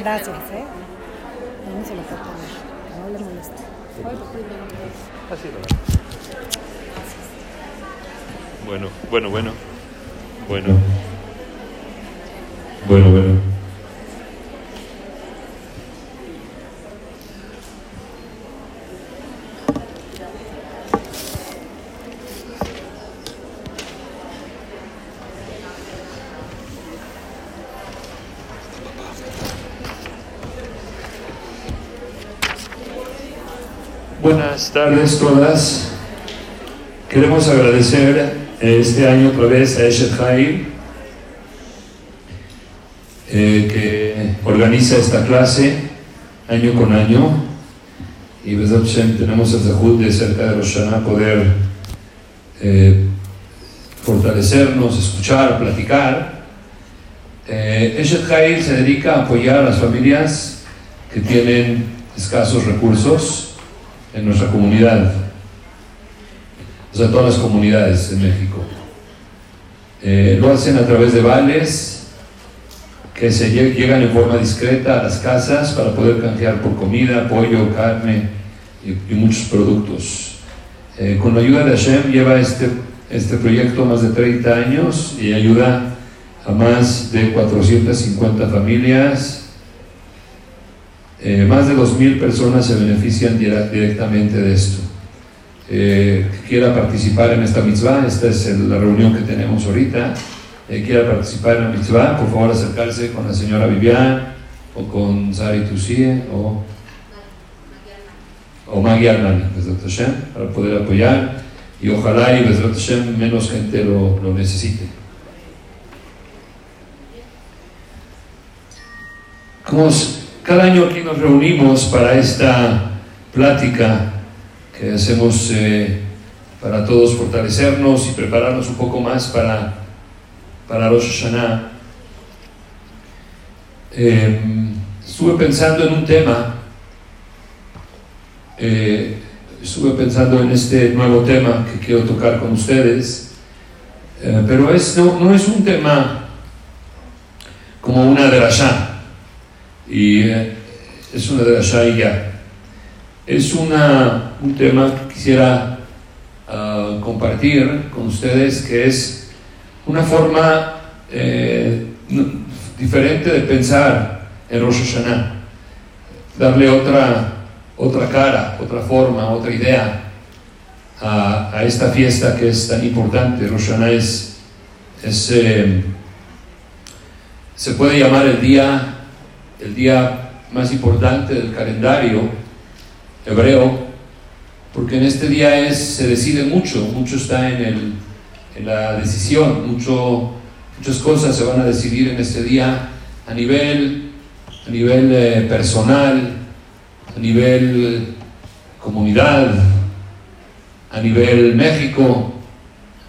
Gracias, ¿eh? No se lo puedo poner. No le molesta. Bueno, bueno, bueno. Bueno. Bueno, bueno. Buenas tardes todas. Queremos agradecer este año otra vez a Eshet Haim, eh, que organiza esta clase año con año. Y tenemos el zahut de cerca de Roshana poder eh, fortalecernos, escuchar, platicar. Eh, Eshet Haim se dedica a apoyar a las familias que tienen escasos recursos en nuestra comunidad, o sea, todas las comunidades en México. Eh, lo hacen a través de vales que se llegan en forma discreta a las casas para poder canjear por comida, pollo, carne y, muchos productos. Eh, con la ayuda de Hashem lleva este, este proyecto más de 30 años y ayuda a más de 450 familias eh, más de 2.000 personas se benefician directamente de esto. Eh, quiera participar en esta mitzvah, esta es la reunión que tenemos ahorita, eh, quiera participar en la mitzvah, por favor acercarse con la señora Vivian o con Sari Tusie o, o Maggie Arnani, para poder apoyar y ojalá y Hashem, menos gente lo, lo necesite. ¿Cómo cada año aquí nos reunimos para esta plática que hacemos eh, para todos fortalecernos y prepararnos un poco más para, para Rosh. Em, estuve pensando en un tema, eh, estuve pensando en este nuevo tema que quiero tocar con ustedes, eh, pero es, no, no, es un tema como una de las y eh, es una de las ya. Es una, un tema que quisiera ah, compartir con ustedes que es una forma eh, diferente de pensar en Rosh darle otra, otra cara, otra forma, otra idea a, a esta fiesta que es tan importante. Rosh Hashanah es, es eh, se puede llamar el día el día más importante del calendario hebreo, porque en este día se decide mucho, mucho está en, la decisión, mucho, muchas cosas se van a decidir en este día a nivel, a nivel eh, personal, a nivel comunidad, a nivel México,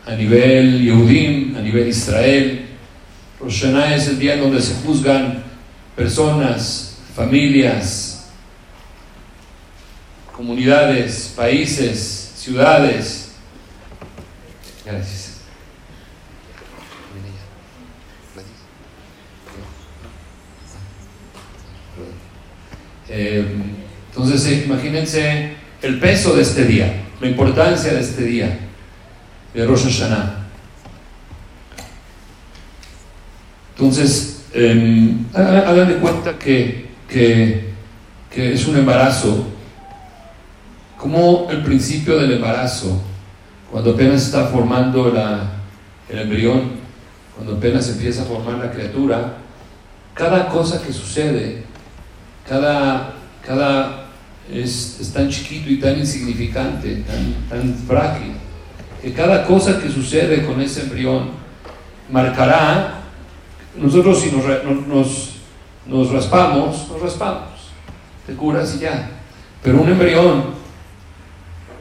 a nivel Yehudim, a nivel Israel. Rosh es el día donde se juzgan personas, familias, comunidades, países, ciudades. Gracias. Eh, entonces, eh, imagínense el peso de este día, la importancia de este día, de Rosh Hashanah. Entonces, eh, hagan de cuenta que, que, es un embarazo, como el principio del embarazo, cuando apenas está formando el embrión, cuando apenas empieza a formar la criatura, cada cosa que sucede, cada, cada es, tan chiquito y tan insignificante, tan, tan frágil, que cada cosa que sucede con ese embrión marcará nosotros si nos, nos, nos raspamos, nos raspamos, te curas y ya. Pero un embrión,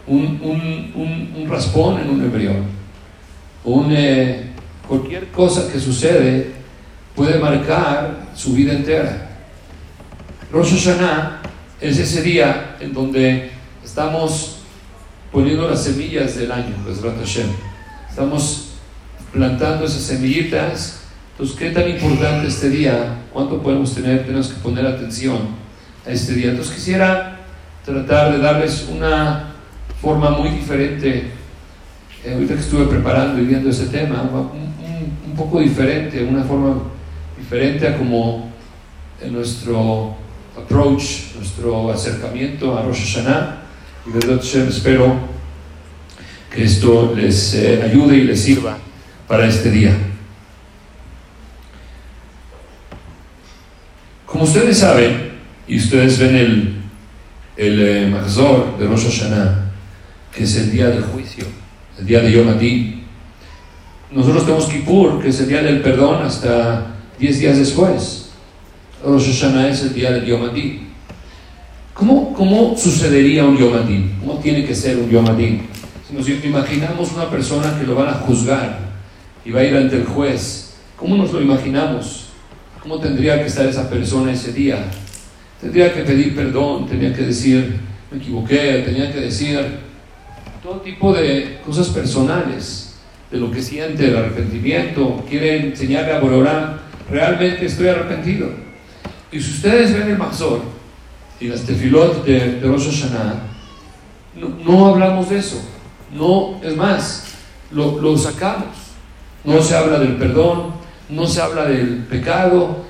un, un, un, raspón en un embrión, eh, cualquier cosa que sucede puede marcar su vida entera. Rosh Hashanah es ese día en donde estamos poniendo las semillas del año, Estamos plantando esas semillitas entonces, ¿qué tan importante este día ¿Cuánto podemos tener? Tenemos que poner atención a este día. Entonces quisiera tratar de darles una forma muy diferente. Eh, ahorita que estuve preparando y viendo ese tema, un, un, poco diferente, una forma diferente a como en nuestro approach, nuestro acercamiento a Rosh Hashanah. Y verdad, espero que esto les eh, ayude y les sirva para este día. Como ustedes saben, y ustedes ven el, el eh, de Rosh Hashanah, que es el día del juicio, el día de Yom. Nosotros tenemos Kippur, que es el día del perdón, hasta 10 días después. Rosh Hashanah es el día del Yom. ¿Cómo, ¿Cómo sucedería un Yom? ¿Cómo tiene que ser un Yom? Si nos imaginamos una persona que lo van a juzgar y va a ir ante el juez, ¿cómo nos lo imaginamos? ¿Cómo tendría que estar esa persona ese día? Tendría que pedir perdón, tenía que decir, me equivoqué, tenía que decir todo tipo de cosas personales, de lo que siente, el arrepentimiento, quiere enseñarle a Bororán, realmente estoy arrepentido. Y si ustedes ven el Mazor y las tefilot de, de Rosh no, hablamos de eso, no, es más, lo sacamos. No se habla del perdón, no se habla del pecado.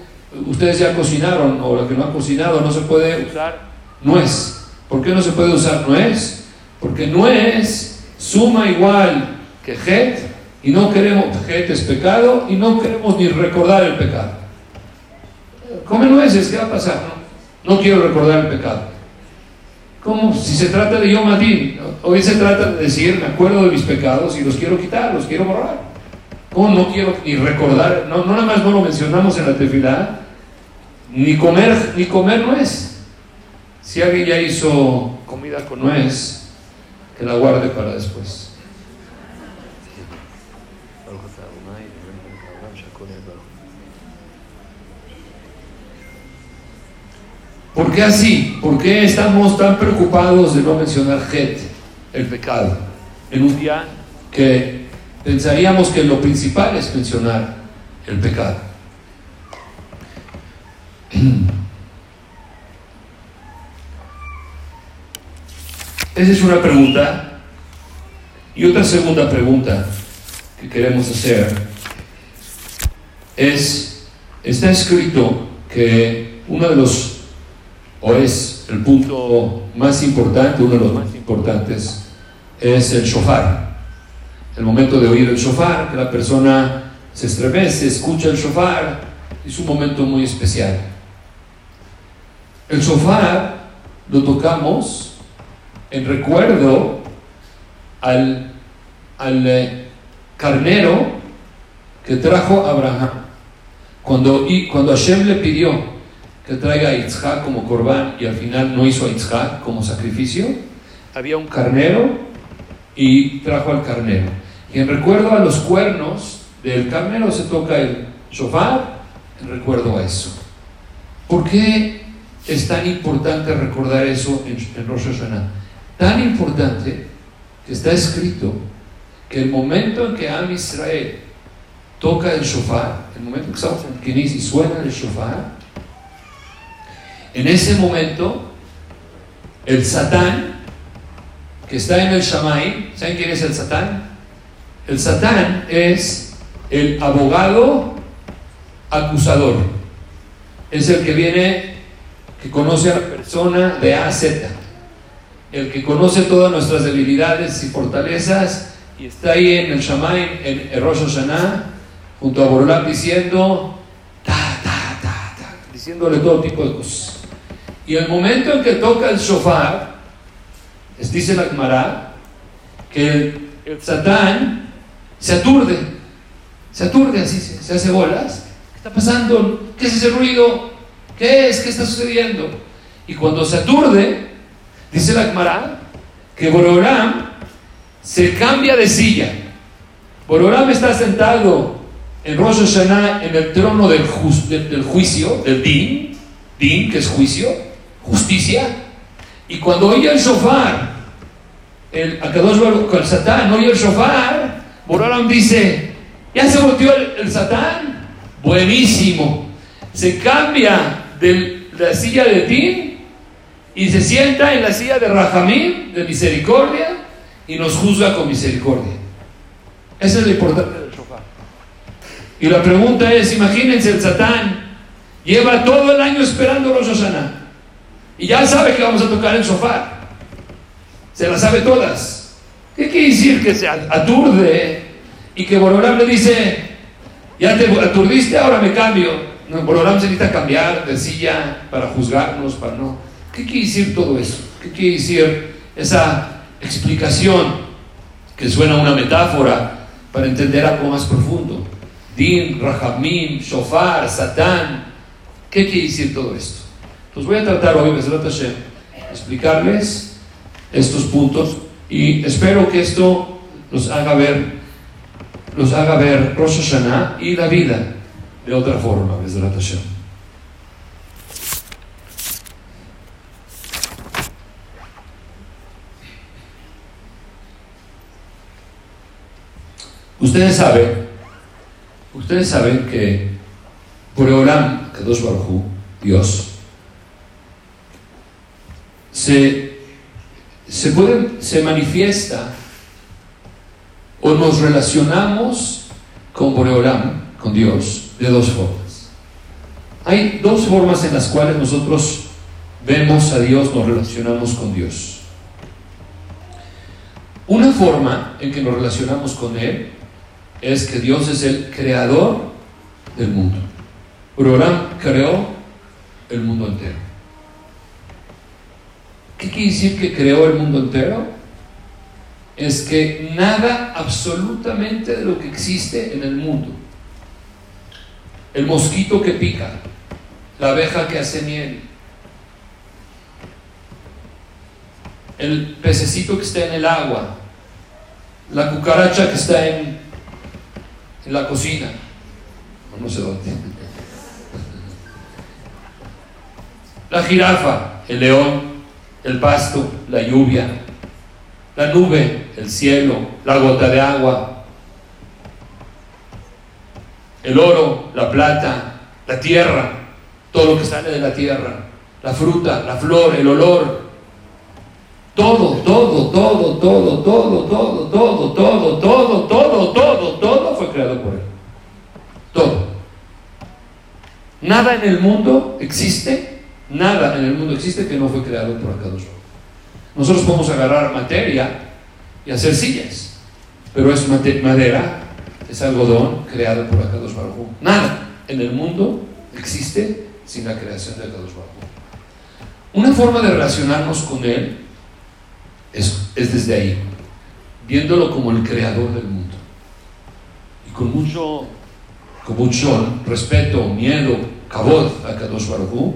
Ustedes ya cocinaron, o lo que no han cocinado, no se puede usar nuez. ¿Por qué no se puede usar nuez? Porque nuez suma igual que het, y no queremos, het es pecado, y no queremos ni recordar el pecado. Come nueces, ¿qué va a pasar? No, quiero recordar el pecado. ¿Cómo? Si se trata de Yom hoy se trata de decir, me acuerdo de mis pecados y los quiero quitar, los quiero borrar. ¿Cómo no quiero ni recordar? No, no nada más no lo mencionamos en la tefilá, ni comer, ni comer nuez. Si alguien ya hizo comida con nuez, que la guarde para después. ¿Por qué así? ¿Por qué estamos tan preocupados de no mencionar Het, el pecado, en un día que pensaríamos que lo principal es mencionar el pecado. Esa es una pregunta. Y otra segunda pregunta que queremos hacer es, está escrito que uno de los, o es el punto más importante, uno de los más importantes, es el shofar el momento de oír el shofar, que la persona se estremece, escucha el shofar, es un momento muy especial. El shofar lo tocamos en recuerdo al, al eh, carnero que trajo Abraham. Cuando, y, cuando Hashem le pidió que traiga a Yitzhak como corbán y al final no hizo a Yitzhak como sacrificio, había un carnero y trajo al carnero. Y en recuerdo a los cuernos del carnero se toca el shofar, en recuerdo a eso. ¿Por qué es tan importante recordar eso en, en Rosh Hashanah? Tan importante que está escrito que el momento en que Am Israel toca el shofar, el momento que en Kinis y suena el shofar, en ese momento el Satán que está en el Shamay, ¿saben quién es el Satán? El Satán es el abogado acusador. Es el que viene, que conoce a la persona de A a Z. El que conoce todas nuestras debilidades y fortalezas y está ahí en el Shamay, en el Rosh Hashanah, junto a Borolam diciendo, ta, ta, ta, ta, diciéndole todo tipo de cosas. Y el momento en que toca el shofar, dice la Gemara, que el Satán se aturde, se aturde así, se, hace bolas. ¿Qué está pasando? ¿Qué es ese ruido? ¿Qué es? ¿Qué está sucediendo? Y cuando se aturde, dice la Gemara, que Bororam se cambia de silla. Bororam está sentado en Rosh Hashanah en el trono del, del, juicio, del Din, Din, que es juicio, justicia. Y cuando oye el shofar, el con el Satán oye el shofar, Borolam dice, ¿ya se volteó el, Satán? Buenísimo. se cambia de la silla de Din y se sienta en la silla de Rahamim, de misericordia, y nos juzga con misericordia. Esa es la importancia del shofar. Y la pregunta es, imagínense el Satán lleva todo el año esperando Rosh Hashanah y ya sabe que vamos a tocar el shofar. Se la sabe todas. ¿Qué quiere decir? Que se aturde y que Borolam le dice, ya te aturdiste, ahora me cambio. No, se necesita cambiar de silla para juzgarnos, para no. ¿Qué quiere decir todo eso? ¿Qué quiere decir esa explicación que suena una metáfora para entender algo más profundo? Din, Rahamim, Shofar, Satán. ¿Qué quiere decir todo esto? Entonces voy a tratar hoy, Hashem, explicarles estos puntos y espero que esto los haga ver, los haga ver Rosh Hashanah y la vida de otra forma, Hashem. Ustedes saben, ustedes saben que Boreolam, Kadosh Baruj Dios, se, se, se manifiesta o nos relacionamos con Boreolam, con Dios, de dos formas. Hay dos formas en las cuales nosotros vemos a Dios, nos relacionamos con Dios. Una forma en que nos relacionamos con Él es que Dios es el creador del mundo. Boreolam creó el mundo entero. ¿Qué quiere decir que creó el mundo entero? Es que nada absolutamente de lo que existe en el mundo, el mosquito que pica, la abeja que hace miel, el pececito que está en el agua, la cucaracha que está en, la cocina, no sé dónde, la jirafa, el león, el pasto, la lluvia, la nube, el cielo, la gota de agua, el oro, la plata, la tierra, todo lo que sale de la tierra, la fruta, la flor, el olor, todo, todo, todo, todo, todo, todo, todo, todo, todo, todo, todo, todo fue creado por Él. Todo. Nada en el mundo existe Nada en el mundo existe que no fue creado por Akadosh Nosotros podemos agarrar materia y hacer sillas, pero es madera, es algodón creado por Akadosh Baruj Nada en el mundo existe sin la creación de Akadosh Baruj Una forma de relacionarnos con Él es, es desde ahí, viéndolo como el creador del mundo. Y con mucho, con mucho respeto, miedo, cabot a Kadosh Baruj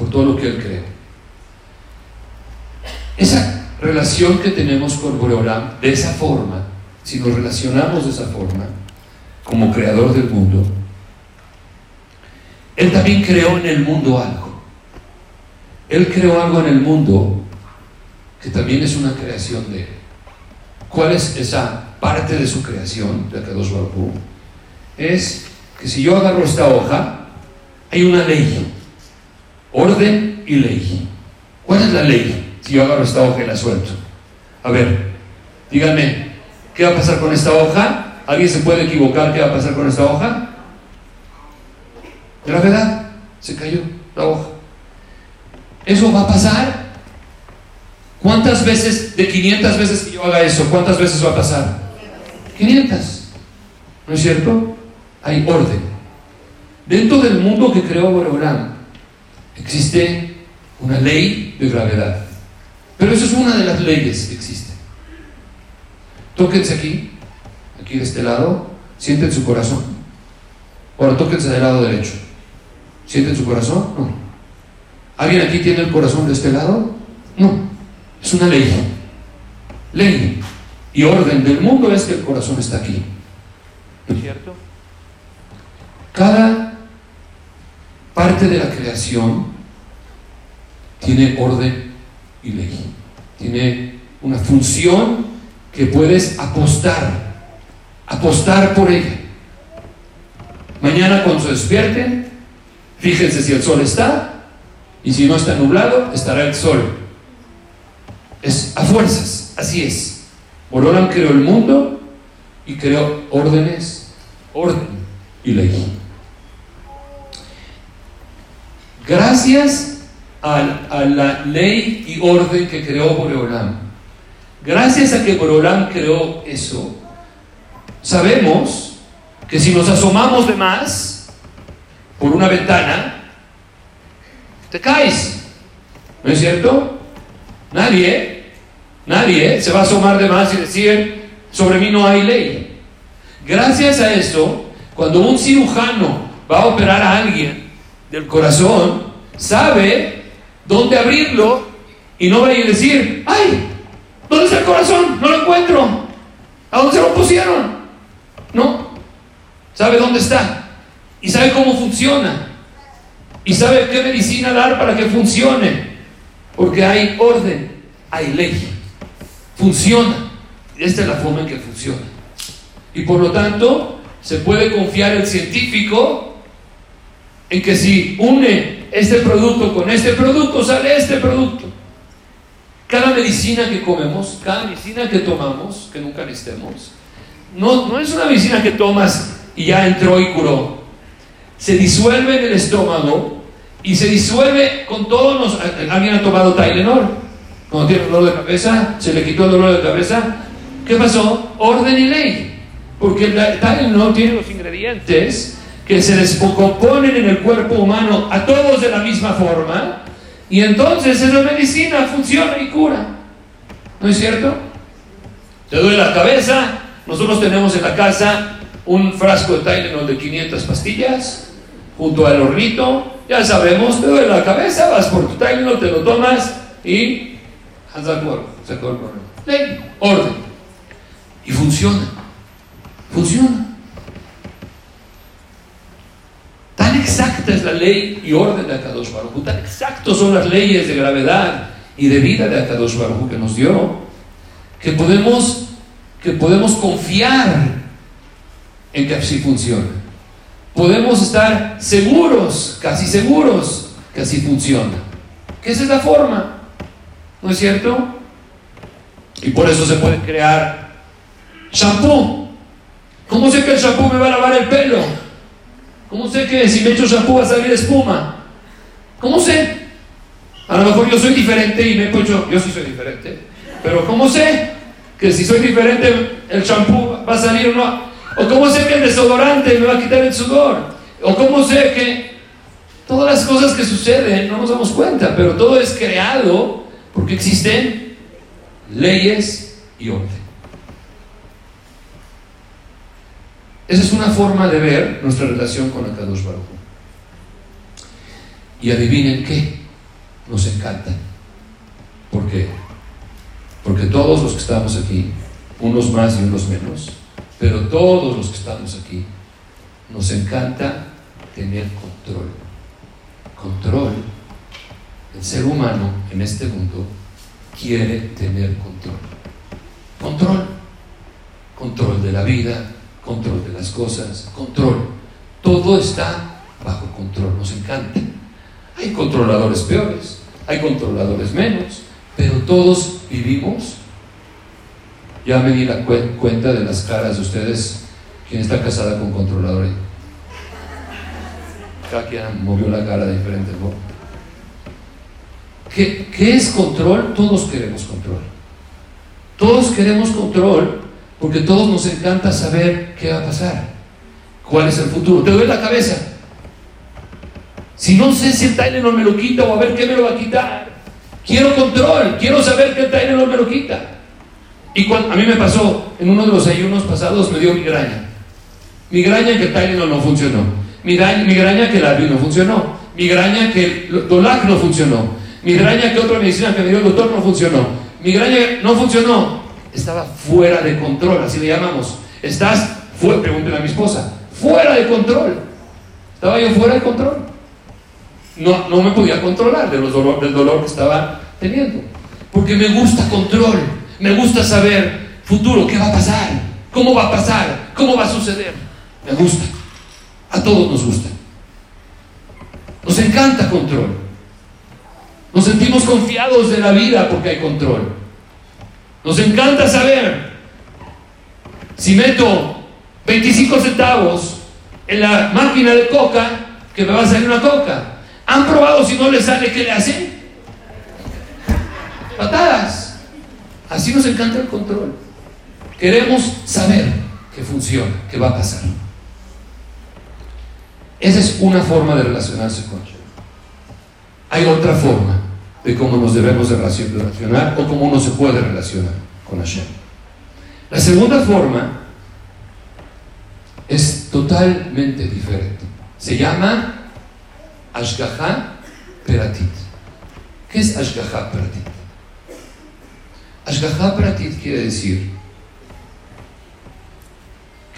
por todo lo que Él cree. Esa relación que tenemos con Boreolam, de esa forma, si nos relacionamos de esa forma, como creador del mundo, Él también creó en el mundo algo. Él creó algo en el mundo que también es una creación de Él. ¿Cuál es esa parte de su creación, de Akadosh Baruj Es que si yo agarro esta hoja, hay una ley orden y ley. ¿Cuál es la ley? Si yo agarro esta hoja y la suelto. A ver, díganme, ¿qué va a pasar con esta hoja? ¿Alguien se puede equivocar qué va a pasar con esta hoja? Gravedad, se cayó la hoja. ¿Eso va a pasar? ¿Cuántas veces, de 500 veces que yo haga eso, cuántas veces va a pasar? 500. ¿No es cierto? Hay orden. Dentro del mundo que creó Boreolam, existe una ley de gravedad. Pero eso es una de las leyes que existen. Tóquense aquí, aquí de este lado, sienten su corazón. Ahora tóquense del lado derecho. ¿Sienten su corazón? No. ¿Alguien aquí tiene el corazón de este lado? No. Es una ley. Ley y orden del mundo es que el corazón está aquí. es cierto? Cada parte de la creación tiene orden y ley. Tiene una función que puedes apostar, apostar por ella. Mañana cuando se despierten, Fíjense si el sol está y si no está nublado, estará el sol. Es a fuerzas, así es. Borolam creó el mundo y creó órdenes, orden y ley. Gracias a, la ley y orden que creó Boreolam, gracias a que Boreolam creó eso, sabemos que si nos asomamos de más por una ventana, te caes. ¿No es cierto? Nadie, nadie se va a asomar de más y decir, sobre mí no hay ley. Gracias a eso, cuando un cirujano va a operar a alguien del corazón, sabe dónde abrirlo y no va a decir, ay, ¿dónde está el corazón? No lo encuentro. ¿A dónde se lo pusieron? No. Sabe dónde está. Y sabe cómo funciona. Y sabe qué medicina dar para que funcione. Porque hay orden, hay ley. Funciona. Esta es la forma en que funciona. Y por lo tanto, se puede confiar el científico en que si une este producto con este producto, sale este producto. Cada medicina que comemos, cada medicina que tomamos, que nunca necesitemos, no, no es una medicina que tomas y ya entró y curó. Se disuelve en el estómago y se disuelve con todos los... ¿Alguien ha tomado Tylenol? Cuando tiene dolor de cabeza, se le quitó el dolor de cabeza. ¿Qué pasó? Orden y ley. Porque el Tylenol tiene los ingredientes que se descomponen en el cuerpo humano a todos de la misma forma. Y entonces esa medicina funciona y cura. ¿No es cierto? Te duele la cabeza. Nosotros tenemos en la casa un frasco de Tylenol de 500 pastillas junto al hornito ya sabemos, te duele la cabeza, vas por tu Tylenol, te lo tomas y se acabó el problema. Ley, orden. Y funciona. Funciona. Tan exacta es la ley y orden de Akadosh Baruj tan exactos son las leyes de gravedad y de vida de Akadosh Baruj que nos dio, que podemos, que podemos confiar en que así funciona podemos estar seguros, casi seguros, que así funciona. Que esa es la forma, ¿no es cierto? Y por eso se puede crear shampoo. ¿Cómo sé que el shampoo me va a lavar el pelo? ¿Cómo sé que si me echo shampoo va a salir espuma? ¿Cómo sé? A lo mejor yo soy diferente y me echo, yo sí soy diferente, pero ¿cómo sé que si soy diferente el shampoo va a salir o no? ¿O cómo sé que el desodorante me va a quitar el sudor? ¿O cómo sé que todas las cosas que suceden no nos damos cuenta, pero todo es creado porque existen leyes y orden? Esa es una forma de ver nuestra relación con Akadosh Baruch. Y adivinen qué, nos encanta. ¿Por qué? Porque todos los que estamos aquí, unos más y unos menos, pero todos los que estamos aquí, nos encanta tener control. Control. El ser humano en este mundo quiere tener control. Control. Control de la vida, control de las cosas, control. Todo está bajo control, nos encanta. Hay controladores peores, hay controladores menos, pero todos vivimos ya me di la cuenta de las caras de ustedes. ¿Quién está casada con controlador ahí? Cada quien movió la cara diferente. ¿Qué, ¿Qué es control? Todos queremos control. Todos queremos control porque todos nos encanta saber qué va a pasar. ¿Cuál es el futuro? Te duele la cabeza. Si no sé si el Tylenol me lo quita o a ver qué me lo va a quitar. Quiero control, quiero saber que el Tylenol me lo quita. Y cuando, a mí me pasó, en uno de los ayunos pasados me dio migraña. Migraña que el Tylenol no funcionó. Migraña, migraña que el Advil no funcionó. Migraña que el Dolac no funcionó. Migraña que otra medicina que me dio el doctor no funcionó. Migraña no funcionó. Estaba fuera de control, así le llamamos. Estás, fuera, pregúntale a mi esposa, fuera de control. Estaba yo fuera de control. No, no me podía controlar de los dolor, del dolor que estaba teniendo. Porque me gusta control. Me gusta saber futuro, qué va a pasar, cómo va a pasar, cómo va a suceder. Me gusta. A todos nos gusta. Nos encanta control. Nos sentimos confiados de la vida porque hay control. Nos encanta saber si meto 25 centavos en la máquina de coca, que me va a salir una coca. ¿Han probado si no le sale qué le hacen? Patadas. Así nos encanta el control. Queremos saber que funciona, que va a pasar. Esa es una forma de relacionarse con Dios. Hay otra forma de cómo nos debemos de relacionar o cómo uno se puede relacionar con Hashem. La segunda forma es totalmente diferente. Se llama Ashgaha Peratit. ¿Qué es Ashgaha Peratit? Ashgaha Peratit quiere decir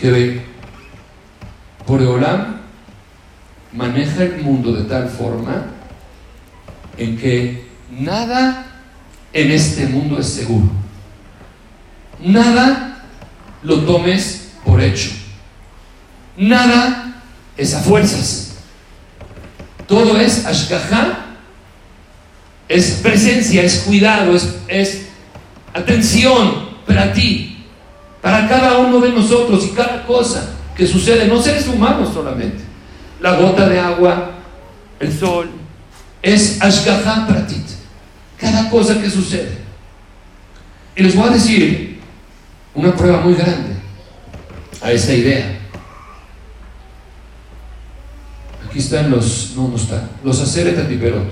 que Boreolam maneja el mundo de tal forma en que nada en este mundo es seguro. Nada lo tomes por hecho. Nada es a fuerzas. Todo es ashkaha, es presencia, es cuidado, es, atención para ti, para cada uno de nosotros y cada cosa que sucede, no seres humanos solamente. La gota de agua, el sol, es ashkaha pratit. Cada cosa que sucede. Y les voy a decir una prueba muy grande a esta idea. Aquí están los, no, no están, los Aseret Atiperot.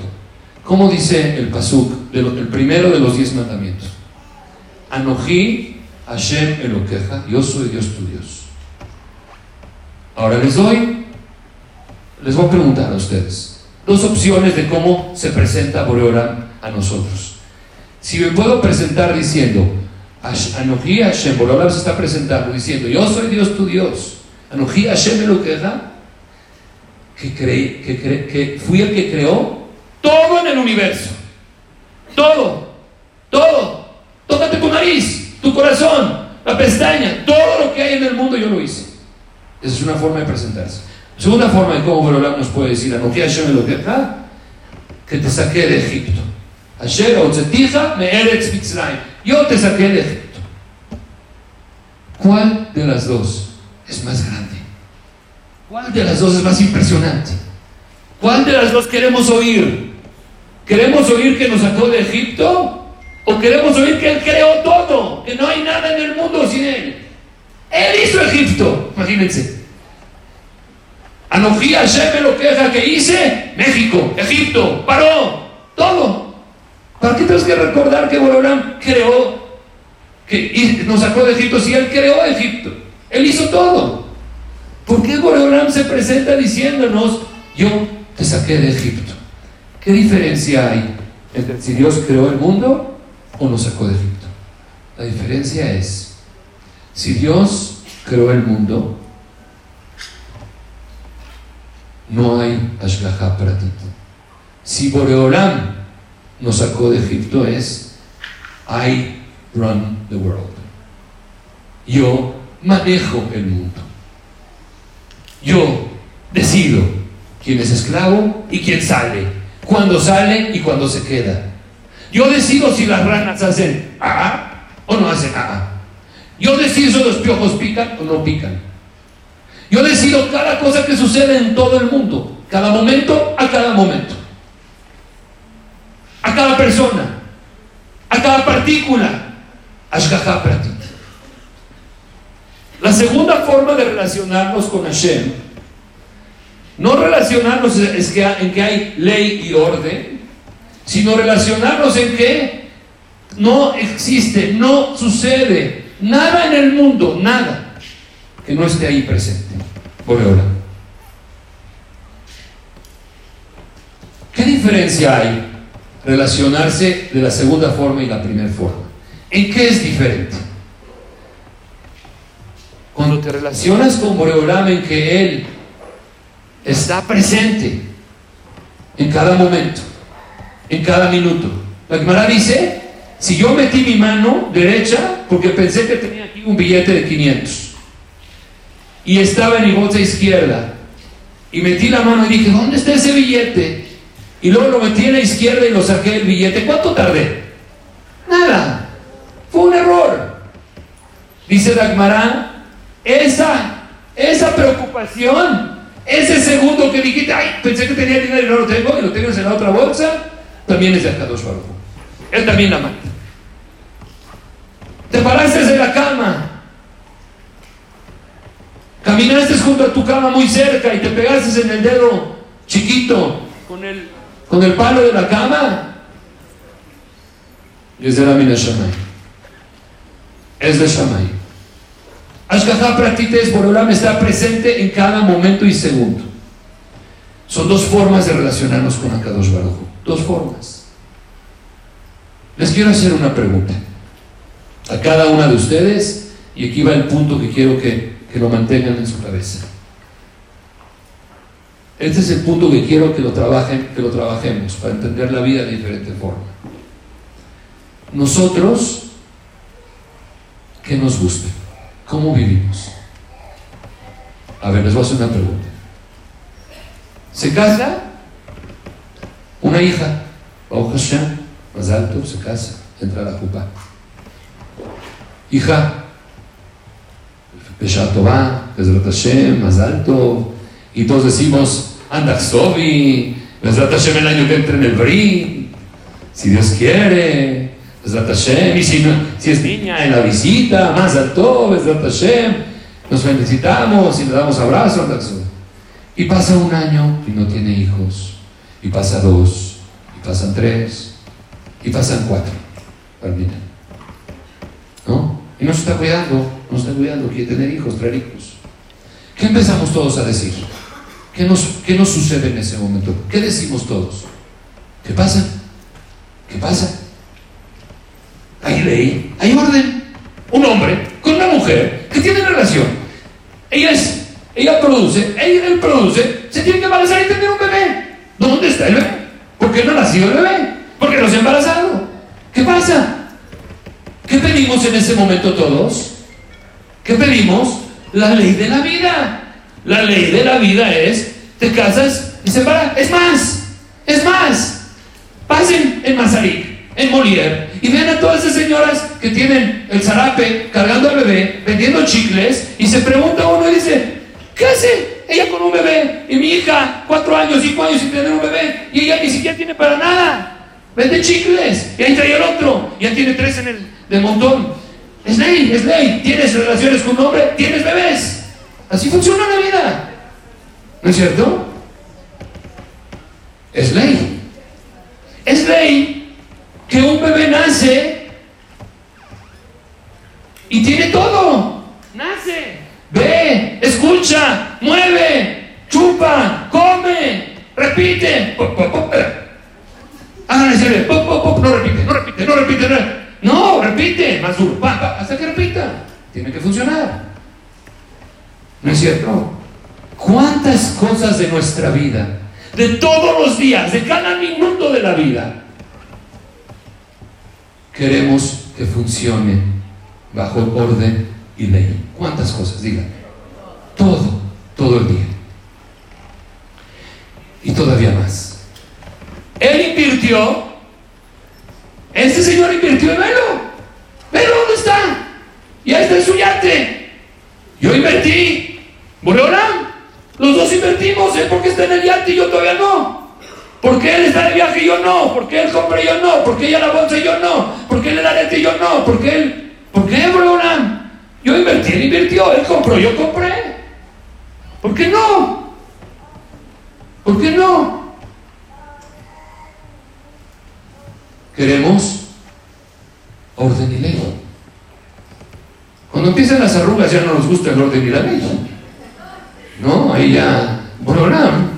¿Cómo dice el Pasuk, el primero de los diez mandamientos? Anoji Hashem Eloqueja, yo soy Dios tu Dios. Ahora les doy, les voy a preguntar a ustedes, dos opciones de cómo se presenta Boreolam a nosotros. Si me puedo presentar diciendo, Anoji Hashem, se está presentando diciendo, yo soy Dios tu Dios. Anoji Hashem Eloqueja, que, creí, que, cre, que fui el que creó todo en el universo. Todo, todo. Tócate tu nariz, tu corazón, la pestaña, todo lo que hay en el mundo yo lo hice. Esa es una forma de presentarse. Segunda forma de cómo Borolam nos puede decir, Anoji Hashem lo que que te saqué de Egipto. Yo te saqué de Egipto. ¿Cuál de las dos es más grande? ¿Cuál de las dos es más impresionante? ¿Cuál de las dos queremos oír? ¿Queremos oír que nos sacó de Egipto? ¿O queremos oír que Él creó todo? Que no hay nada en el mundo sin Él. Él hizo Egipto, imagínense. Anojía Hashem lo queja que hice, México, Egipto, paró, todo. ¿Para qué tenemos que recordar que Borolam creó, que nos sacó de Egipto si Él creó Egipto? Él hizo todo. ¿Por qué Boreolam se presenta diciéndonos, yo te saqué de Egipto? ¿Qué diferencia hay entre si Dios creó el mundo o nos sacó de Egipto? La diferencia es, si Dios creó el mundo, no hay Ashgaha para ti. Si Boreolam nos sacó de Egipto es, I run the world. Yo manejo el mundo. Yo decido quién es esclavo y quién sale, cuándo sale y cuándo se queda. Yo decido si las ranas hacen ah o no hacen ah. Yo decido si los piojos pican o no pican. Yo decido cada cosa que sucede en todo el mundo, cada momento a cada momento, a cada persona, a cada partícula. Ashgaha Pratit. La segunda forma de relacionarnos con Hashem, no relacionarnos en que hay ley y orden, sino relacionarnos en que no existe, no sucede nada en el mundo, nada que no esté ahí presente. Por ahora. ¿Qué diferencia hay relacionarse de la segunda forma y la primera forma? ¿En qué es diferente? Cuando te relacionas con Boreolam en que Él está presente en cada momento, en cada minuto. La Gemara dice, si yo metí mi mano derecha porque pensé que tenía aquí un billete de 500 y estaba en mi bolsa izquierda Y metí la mano y dije, ¿dónde está ese billete? Y luego lo metí en la izquierda y lo saqué el billete. ¿Cuánto tardé? Nada. Fue un error. Dice Dagmarán, esa, esa preocupación, ese segundo que dijiste, ay, pensé que tenía dinero y no lo tengo, y lo tienes en la otra bolsa, también es de Akadosh Baruj. Él también la mata. Te paraste de la cama. Caminaste junto a tu cama muy cerca y te pegaste en el dedo chiquito con el, con el palo de la cama. Y la mina Shamay. Es de Shamay. Ashkaha Praktites Borolam está presente en cada momento y segundo. Son dos formas de relacionarnos con Akadosh Baruch Hu. Dos formas. Les quiero hacer una pregunta a cada una de ustedes y aquí va el punto que quiero que, que lo mantengan en su cabeza. Este es el punto que quiero que lo, trabajen, que lo trabajemos para entender la vida de diferente forma. Nosotros, ¿qué nos gusta? ¿Cómo vivimos? A ver, les voy a hacer una pregunta. Se casa una hija, Baruch Hashem, más alto, se casa, entra a la jupa. Hija, Pesha Tová, Bezrat Hashem, más alto, y todos decimos, Andaxovi, Bezrat Hashem el año que entra en el Brit, si Dios quiere, Bezrat Hashem, y si, no, si es niña en la visita, más alto, Bezrat Hashem, nos felicitamos y le damos abrazo, Andaxovi. Y pasa un año y no tiene hijos, y pasa dos, y pasan tres, y pasan cuatro, Palmina. ¿No? Y no se está cuidando, no se está cuidando, quiere tener hijos, traer hijos. ¿Qué empezamos todos a decir? ¿Qué nos, ¿Qué nos sucede en ese momento? ¿Qué decimos todos? ¿Qué pasa? ¿Qué pasa? Hay ley, hay orden. Un hombre con una mujer que tiene relación. Ella ella produce, ella él produce, se tiene que embarazar y tener un bebé. ¿Dónde está el bebé? ¿Por qué no ha nacido el bebé? ¿Por qué no se ha embarazado? ¿Qué pasa? ¿Qué pedimos en ese momento todos? ¿Qué pedimos? La ley de la vida. La ley de la vida es, te casas y se para. Es más, es más. Pasen en Mazarik, en Molière, y vean a todas esas señoras que tienen el zarape cargando al bebé, vendiendo chicles, y se pregunta uno y dice, ¿qué hace ella con un bebé? Y mi hija, cuatro años, cinco años sin tener un bebé, y ella ni siquiera tiene para nada. Vende chicles, y ahí trae el otro, ya tiene tres en el del montón. Es ley, es ley. Tienes relaciones con un hombre, tienes bebés. Así funciona la vida. ¿No es cierto? Es ley. Es ley que un bebé nace y tiene todo. Nace, ve, escucha, mueve, chupa, come, repite. Háganle serio. No repite, no repite, no repite. No, no repite, más duro, hasta que repita. Tiene que funcionar. ¿No es cierto? ¿Cuántas cosas de nuestra vida, de todos los días, de cada minuto de la vida, queremos que funcione bajo orden y ley? ¿Cuántas cosas? Díganme. Todo, todo el día. Y todavía más. Él invirtió este señor invirtió en velo. Velo dónde está. Ya está en su yate. Yo invertí. Boreolam. Los dos invertimos. Él porque está en el yate y yo todavía no. Porque él está de viaje y yo no. Porque él compra y yo no. Porque ella la bolsa y yo no. Porque él el arete y yo no. Porque él. ¿Por qué? Yo invertí, él invirtió. Él compró, yo compré. ¿Por qué no? ¿Por qué no? Queremos orden y ley. Cuando empiezan las arrugas ya no nos gusta el orden y la ley. No, ahí ya, nada.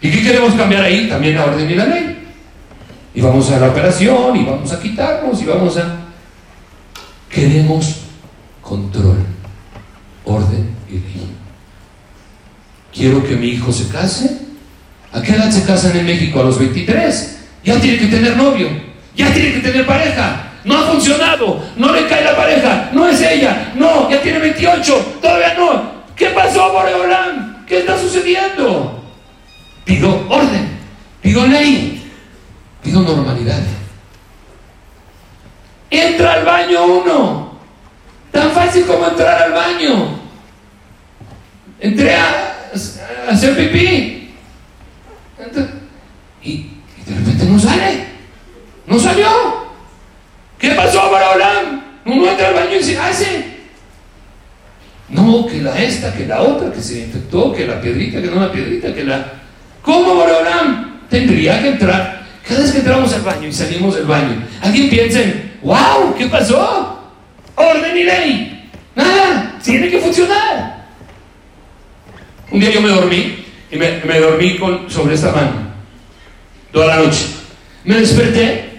¿Y qué queremos cambiar ahí? También la orden y la ley. Y vamos a la operación y vamos a quitarnos y vamos a... Queremos control, orden y ley. Quiero que mi hijo se case. ¿A qué edad se casan en México? A los 23 ya tiene que tener novio, ya tiene que tener pareja. No ha funcionado, no le cae la pareja, no es ella, no, ya tiene 28, todavía no. ¿Qué pasó, Boreolam? ¿Qué está sucediendo? Pido orden, pido ley, pido normalidad. Entra al baño uno. Tan fácil como entrar al baño. Entré a, hacer pipí. Y, de repente no sale. No salió. ¿Qué pasó, Boreolam? Uno entra al baño y se hace. No, que la esta, que la otra, que se infectó, que la piedrita, que no la piedrita, que la... ¿Cómo, Boreolam? Tendría que entrar. Cada vez que entramos al baño y salimos del baño, alguien piensa en, wow, ¿qué pasó? Orden y ley. Nada, tiene que funcionar. Un día yo me dormí y me, me dormí con, sobre esta mano toda la noche. Me desperté,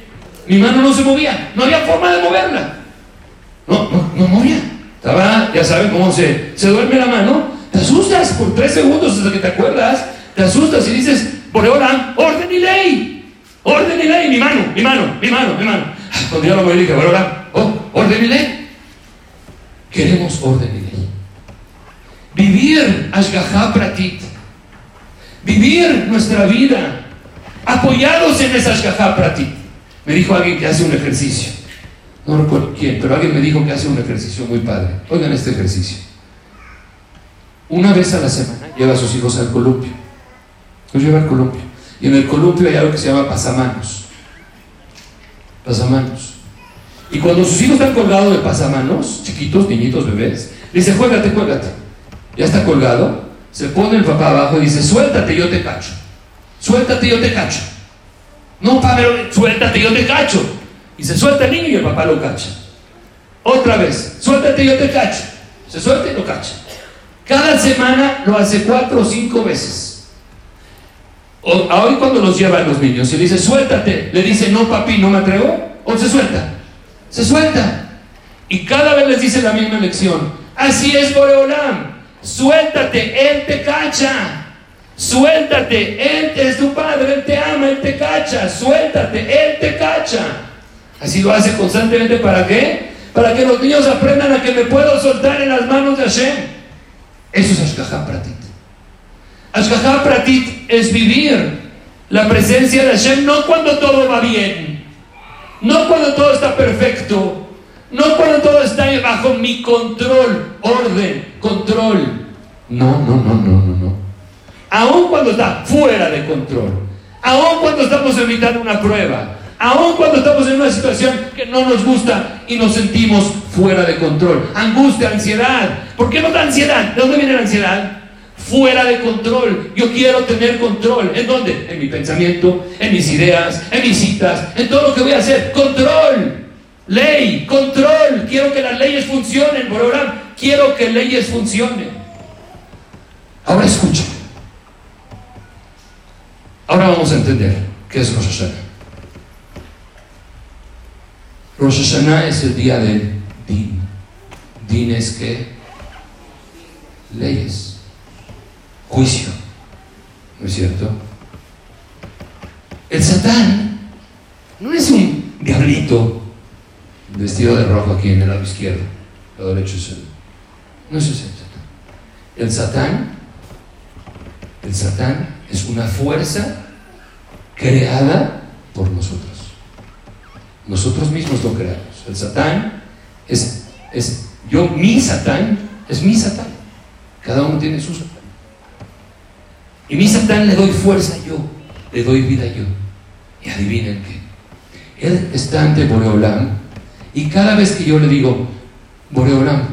mi mano no se movía, no había forma de moverla. No, no, no movía. Estaba, ya saben cómo se, se duerme la mano. Te asustas por tres segundos hasta que te acuerdas. Te asustas y dices, Boreolam, orden y ley. Orden y ley, mi mano, mi mano, mi mano, mi mano. Cuando yo lo voy dije, Boreolam, oh, orden y ley. Queremos orden y ley. Vivir Ashgaha Pratit. Vivir nuestra vida apoyados en esa Ashgaha Pratit. Me dijo alguien que hace un ejercicio. No recuerdo quién, pero alguien me dijo que hace un ejercicio muy padre. Oigan este ejercicio. Una vez a la semana lleva a sus hijos al columpio. Los lleva al columpio. Y en el columpio hay algo que se llama pasamanos. Pasamanos. Y cuando sus hijos están colgados de pasamanos, chiquitos, niñitos, bebés, dice, juégate, juégate. Ya está colgado, se pone el papá abajo y dice, suéltate, yo te cacho. Suéltate, yo te cacho. No, Pablo, suéltate, yo te cacho. Y se suelta el niño y el papá lo cacha. Otra vez, suéltate, yo te cacho. Se suelta y lo cacha. Cada semana lo hace cuatro o cinco veces. O, hoy cuando los llevan los niños, y le dice, suéltate, le dice, no papi, no me atrevo, o se suelta. Se suelta. Y cada vez les dice la misma lección. Así es Boreolam. Suéltate, Él te cacha. Suéltate, Él es tu padre, Él te ama, Él te cacha. Suéltate, Él te cacha. Así lo hace constantemente. ¿Para qué? Para que los niños aprendan a que me puedo soltar en las manos de Hashem. Eso es Ashgaha Pratit. Ashgaha Pratit es vivir la presencia de Hashem no cuando todo va bien, no cuando todo está perfecto, no cuando todo está bajo mi control, orden, control. No, no, no, no, no, no. Aún cuando está fuera de control, aún cuando estamos evitando una prueba, aún cuando estamos en una situación que no nos gusta y nos sentimos fuera de control. Angustia, ansiedad. ¿Por qué no da ansiedad? ¿De dónde viene la ansiedad? Fuera de control. Yo quiero tener control. ¿En dónde? En mi pensamiento, en mis ideas, en mis citas, en todo lo que voy a hacer. Control. Ley, control. Quiero que las leyes funcionen. Por ahora, quiero que leyes funcionen. Ahora escucha. Ahora vamos a entender qué es Rosh Hashanah. Rosh Hashanah es el día del Din. Din es que leyes, juicio, ¿no es cierto? El Satán no es un diablito vestido de rojo aquí en el lado izquierdo, el lado derecho es el, no es el Satán. El Satán, el Satán es una fuerza creada por nosotros. Nosotros mismos lo creamos. El Satán es, es yo, mi Satán, es mi Satán. Cada uno tiene su Satán. Y mi Satán le doy fuerza yo, le doy vida yo. Y adivinen qué. Él está ante Boreolam y cada vez que yo le digo, Boreolam,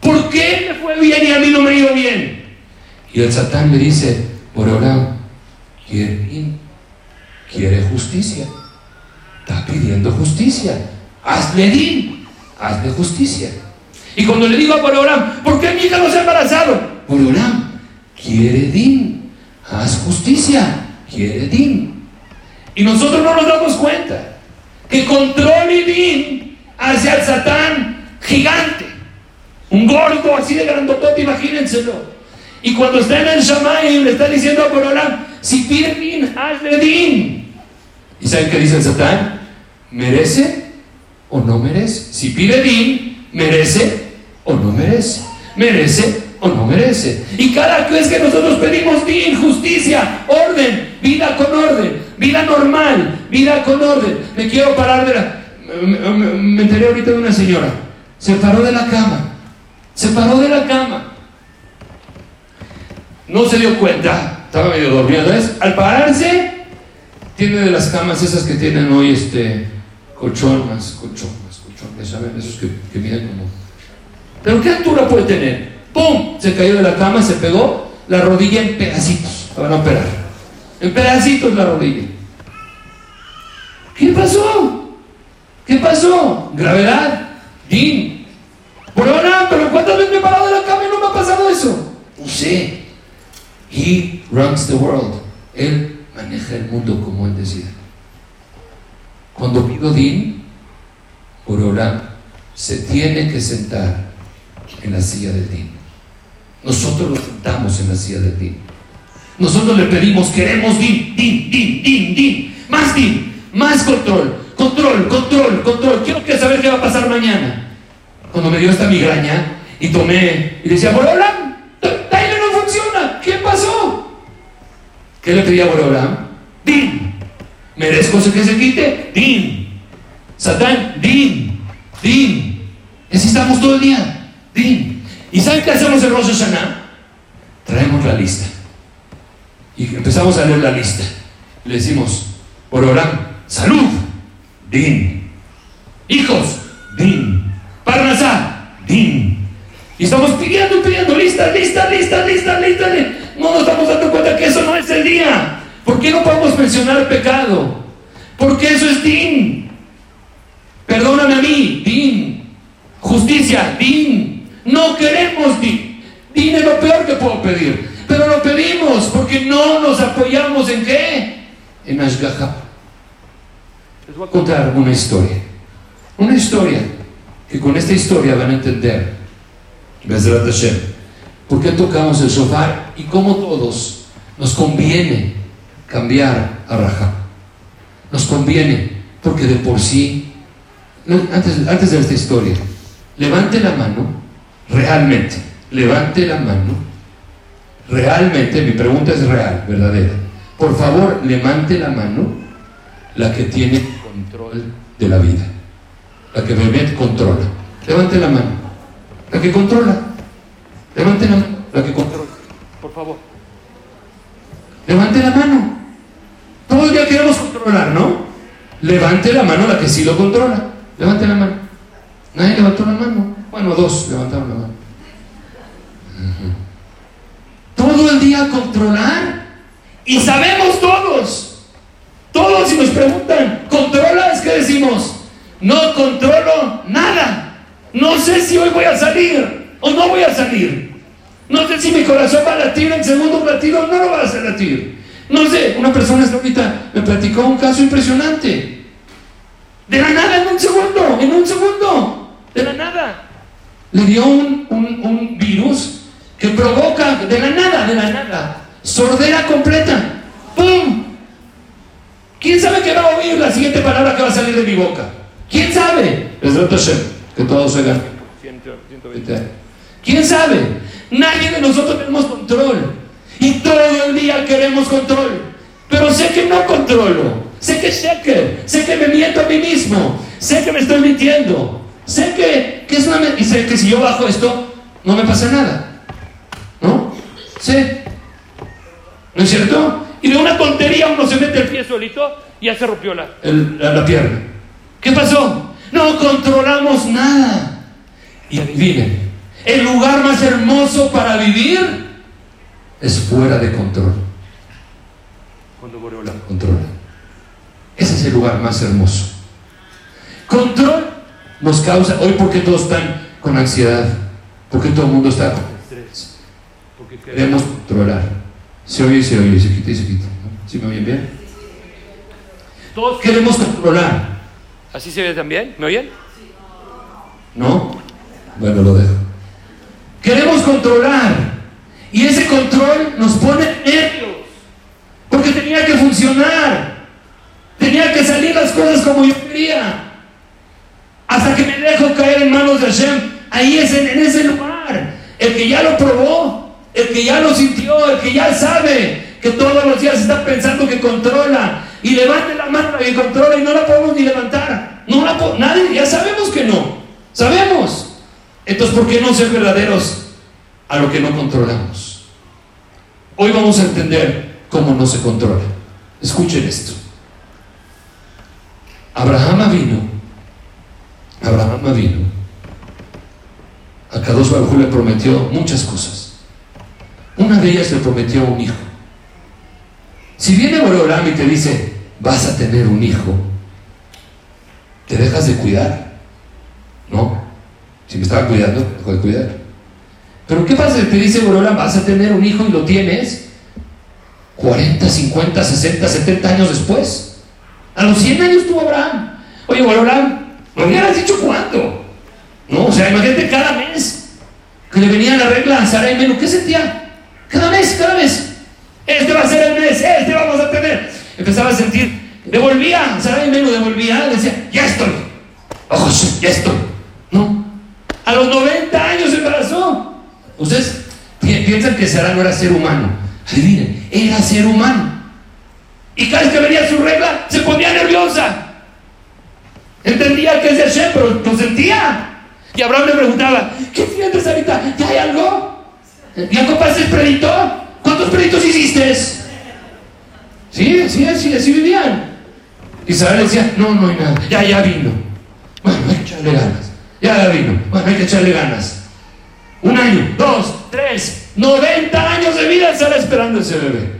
¿por qué me fue bien y a mí no me ido bien? Y el Satán me dice, Boreolam, quiere quiere justicia está pidiendo justicia. Hazle din, hazle justicia. Y cuando le digo a Boreolam, ¿por qué mi hija no se ha embarazado? Boreolam, quiere din, haz justicia, quiere din. Y nosotros no nos damos cuenta que control y din hacia el satán gigante, un gordo así de grandotote, imagínenselo. Y cuando está en el Shammai le está diciendo a Boreolam, si pide din, hazle din. ¿Y saben qué dice el satán? ¿Merece o no merece? Si pide din, ¿merece o no merece? ¿Merece o no merece. Y cada vez que nosotros pedimos din, justicia, orden, vida con orden, vida normal, vida con orden. Me quiero parar de la... Me enteré ahorita de una señora. Se paró de la cama. Se paró de la cama. No se dio cuenta. Estaba medio dormido. Entonces, al pararse, tiene de las camas esas que tienen hoy este colchón más, colchón. ¿Saben? Esos que, que miden como... ¿Pero qué altura puede tener? ¡Pum! Se cayó de la cama, se pegó la rodilla en pedacitos. La van a operar. En pedacitos la rodilla. ¿Qué pasó? ¿Qué pasó? Gravedad. Din. Pero, pero ¿cuántas veces me he parado de la cama y no me ha pasado eso? No sé. He runs the world. Él maneja el mundo como él decida. Cuando pido Din, por orar, se tiene que sentar en la silla del Din. Nosotros lo sentamos en la silla del Din. Nosotros le pedimos, queremos Din, Din, Din, Din, Din, más Din, más control, control, control, control. Quiero que saber qué va a pasar mañana. Cuando me dio esta migraña y tomé y decía, Borolam, Taile ¿Qué le pedía a Borolam? Din. ¿Merezco que se quite? Din. Satán, din, din. Así estamos todo el día. Din. ¿Y saben qué hacemos en Rosh? Traemos la lista. Y empezamos a leer la lista. Le decimos, Borolam, salud, din. Hijos, din. Parnasá, din. Y estamos pidiendo, pidiendo, lista, lista, lista, lista, lista. No nos estamos dando cuenta que eso no es el día. ¿Por qué no podemos mencionar pecado? Porque eso es din. Perdóname a mí, din. Justicia, din. No queremos din. Din es lo peor que puedo pedir. Pero lo pedimos porque no nos apoyamos en qué? En Ashgaha. Les voy a contar una historia. Una historia que con esta historia van a entender, por qué tocamos el sofá y cómo todos nos conviene cambiar a Raja. Nos conviene, porque de por sí, antes, antes de esta historia, levante la mano, realmente, levante la mano, realmente, mi pregunta es real, verdadera. Por favor, levante la mano la que tiene control de la vida la que realmente controla. Levante la mano. La que controla. Levante la mano. La que controla. Por favor. Levante la mano. Todo el día queremos controlar, ¿no? Levante la mano la que sí lo controla. Levante la mano. Nadie levantó la mano. Bueno, dos levantaron la mano. Todo el día controlar. Y sabemos todos. Todos si nos preguntan, ¿controlas? ¿Qué decimos? No controlo nada. No sé si hoy voy a salir o no voy a salir. No sé si mi corazón va a latir en segundo latido o no lo va a hacer latir. No sé, una persona esta ahorita me platicó un caso impresionante. De la nada, en un segundo, en un segundo, de la nada. Le dio un, un, un virus que provoca, de la nada, de la nada, sordera completa. ¡Pum! ¿Quién sabe qué va a oír la siguiente palabra que va a salir de mi boca? ¿Quién sabe? que todos oigan. ¿Quién sabe? Nadie de nosotros tenemos control. Y todo el día queremos control. Pero sé que no controlo. Sé que sé que, sé que me miento a mí mismo. Sé que me estoy mintiendo. Sé que, que es una y sé que si yo bajo esto, no me pasa nada. ¿No? Sé. ¿No es cierto? Y de una tontería uno se mete el pie solito y ya se rompió la, la, la pierna. ¿Qué pasó? No controlamos nada. Y adivinen, el lugar más hermoso para vivir es fuera de control. Cuando Boreola controla. Ese es el lugar más hermoso. Control nos causa, hoy porque todos están con ansiedad, porque todo el mundo está con estrés, porque queremos controlar. Se oye, se oye, se quita y se quita. ¿Sí me oyen bien? Todos queremos controlar. ¿Así se ve también? ¿Me oyen? ¿No? Bueno, lo dejo. Queremos controlar. Y ese control nos pone nervios. Porque tenía que funcionar. Tenía que salir las cosas como yo quería. Hasta que me dejo caer en manos de Hashem. Ahí es en, ese lugar. el que ya lo probó, el que ya lo sintió, el que ya sabe que todos los días está pensando que controla y levante la mano y controla y no la podemos ni levantar. No la nadie, ya sabemos que no. Sabemos. Entonces, ¿por qué no ser verdaderos a lo que no controlamos? Hoy vamos a entender cómo no se controla. Escuchen esto. Abraham vino. Abraham vino. A Kadosh Baruj le prometió muchas cosas. Una de ellas le prometió un hijo. Si viene Boreolam y te dice, vas a tener un hijo, ¿te dejas de cuidar? No. Si me estaba cuidando, dejo de cuidar. Pero ¿qué pasa si te dice Boreolam, vas a tener un hijo y lo tienes 40, 50, 60, 70 años después? A los 100 años tuvo Abraham. Oye, Boreolam, ¿me hubieras dicho cuándo? No, o sea, imagínate cada mes que le venía la regla a Sara y Menú, ¿qué sentía? Cada mes, cada mes. Este va a ser el mes, este vamos a tener. Empezaba a sentir, devolvía, Sara y Menú devolvía, decía, ya estoy. Ojos, ya estoy. No. A los 90 años se embarazó. Ustedes piensan que Sara no era ser humano. Adivinen, era ser humano. Y cada vez que venía su regla, se ponía nerviosa. Entendía que es de Hashem, pero lo sentía. Y Abraham le preguntaba, ¿qué sientes ahorita? ¿Ya hay algo? ¿Ya compraste el predito? ¿Cuántos preditos hiciste? Sí, sí, así, así vivían. Isabel decía, no, no hay nada, ya, ya vino. Bueno, echarle ganas. Ya, ya vino. Bueno, hay que echarle ganas. Un año, dos, tres, 90 años de vida estará esperando ese bebé.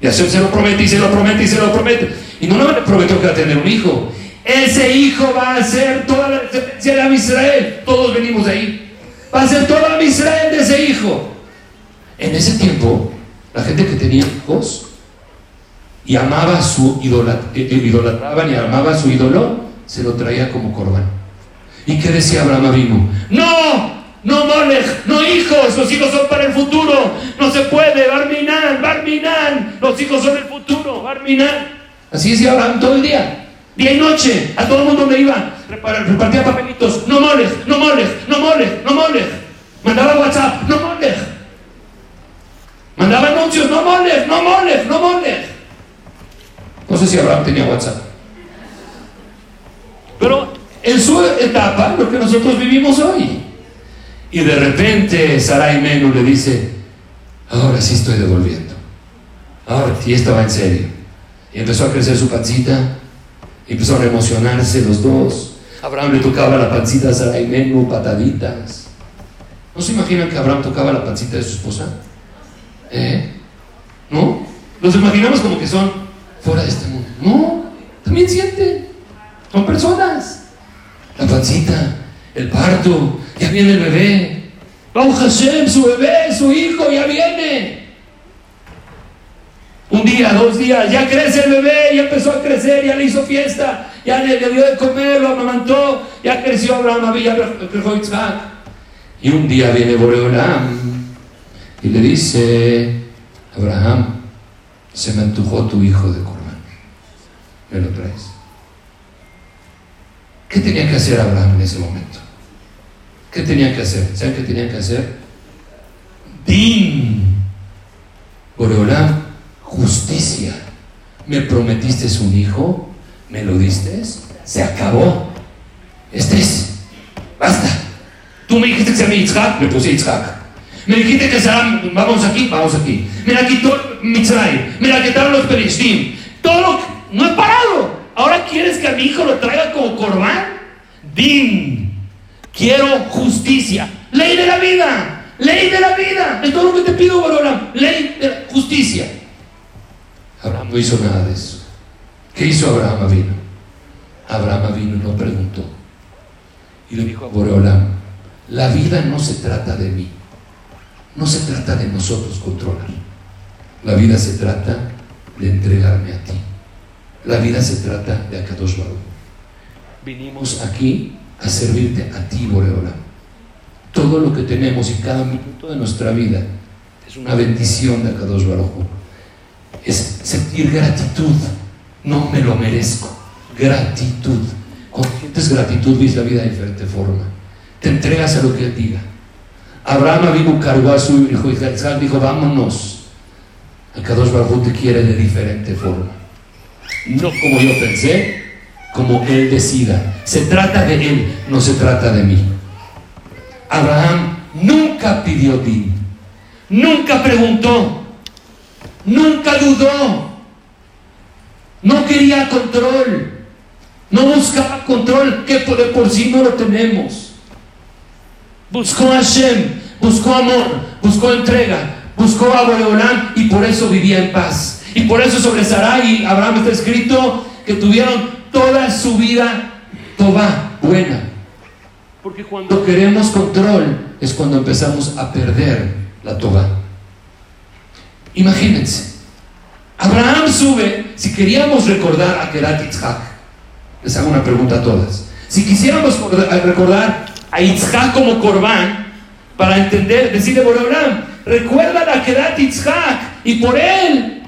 Y así se lo promete y se lo promete y se lo promete. Y no le prometió que va a tener un hijo. Ese hijo va a ser toda la descendencia de Israel. Todos venimos de ahí. Va a ser toda Israel de ese hijo. En ese tiempo, la gente que tenía hijos y amaba su eh, eh, idolatraban y amaba su ídolo, se lo traía como corbán. ¿Y qué decía Abraham vino? ¡No! No molej, no hijos, los hijos son para el futuro, no se puede, Barminan, Barminan, los hijos son el futuro, Barminan. Así decía Abraham todo el día, día y noche, a todo el mundo donde iba, repartía papelitos, no molej, no molej, no molej, no molej. Mandaba WhatsApp, no molej. Mandaba anuncios, no molej, no molej, no molej. No sé si Abraham tenía WhatsApp. En su etapa, lo que nosotros vivimos hoy. Y de repente Sarai Menu le dice, ahora sí estoy devolviendo. Ahora sí estaba en serio. Y empezó a crecer su pancita, y empezaron a emocionarse los dos. Abraham le tocaba la pancita a Sarai Menu, pataditas. ¿No se imaginan que Abraham tocaba la pancita de su esposa? ¿Eh? ¿No? Los imaginamos como que son fuera de este mundo. No, también sienten. Son personas. La pancita, el parto, ya viene el bebé. Vamos Hashem, su bebé, su hijo, ya viene. Un día, dos días, ya crece el bebé, ya empezó a crecer, ya le hizo fiesta, ya le, dio de comer, lo amamantó, ya creció Abraham, ya creció Isaac. Y un día viene Boreolam y le dice, Abraham, se me antojó tu hijo de Corban. ¿Me lo traes? ¿Qué tenía que hacer Abraham en ese momento? ¿Qué tenía que hacer? ¿Saben qué tenía que hacer? Din. Boreolam, justicia. ¿Me prometiste un hijo? ¿Me lo diste? Se acabó. Este es. Basta. Tú me dijiste que se llama Yitzhak, me puse Yitzhak. Me dijiste que será, vamos aquí, vamos aquí. Me la quitó Mitzray, me la quitaron los Perishtim. Todo lo que, no he parado. Ahora quieres que a mi hijo lo traiga como corbán. Din. Quiero justicia. Ley de la vida. Ley de la vida. Es todo lo que te pido, Borolam. Ley de justicia. Abraham no hizo nada de eso. ¿Qué hizo Abraham vino? Abraham vino y no preguntó. Y le dijo a Boreolam, la vida no se trata de mí. No se trata de nosotros controlar. La vida se trata de entregarme a ti. La vida se trata de Akadosh Baruch. Vinimos aquí a servirte a ti, Boreola. Todo lo que tenemos y cada minuto de nuestra vida es una bendición de Akadosh Baruch. Es sentir gratitud. No me lo merezco. Gratitud. Cuando sientes gratitud, ves la vida de diferente forma. Te entregas a lo que Él diga Abraham vino, cargó a su hijo Isaac, dijo, vámonos. El Kadosh Baruj te quiere de diferente forma. No como yo pensé, como Él decida. Se trata de Él, no se trata de mí. Abraham nunca pidió din, nunca preguntó, nunca dudó, no quería control, no buscaba control que por, por sí no lo tenemos. Buscó a Hashem, buscó amor, buscó entrega, buscó a Boreolán y por eso vivía en paz. Y por eso sobre Sarai y Abraham está escrito que tuvieron toda su vida toba, buena. Porque cuando queremos control es cuando empezamos a perder la toba. Imagínense, Abraham sube, si queríamos recordar a Kerat Yitzhak, les hago una pregunta a todas. Si quisiéramos recordar a Yitzhak como Corbán, para entender, decirle por Abraham, recuerda a Kerat Yitzhak y por él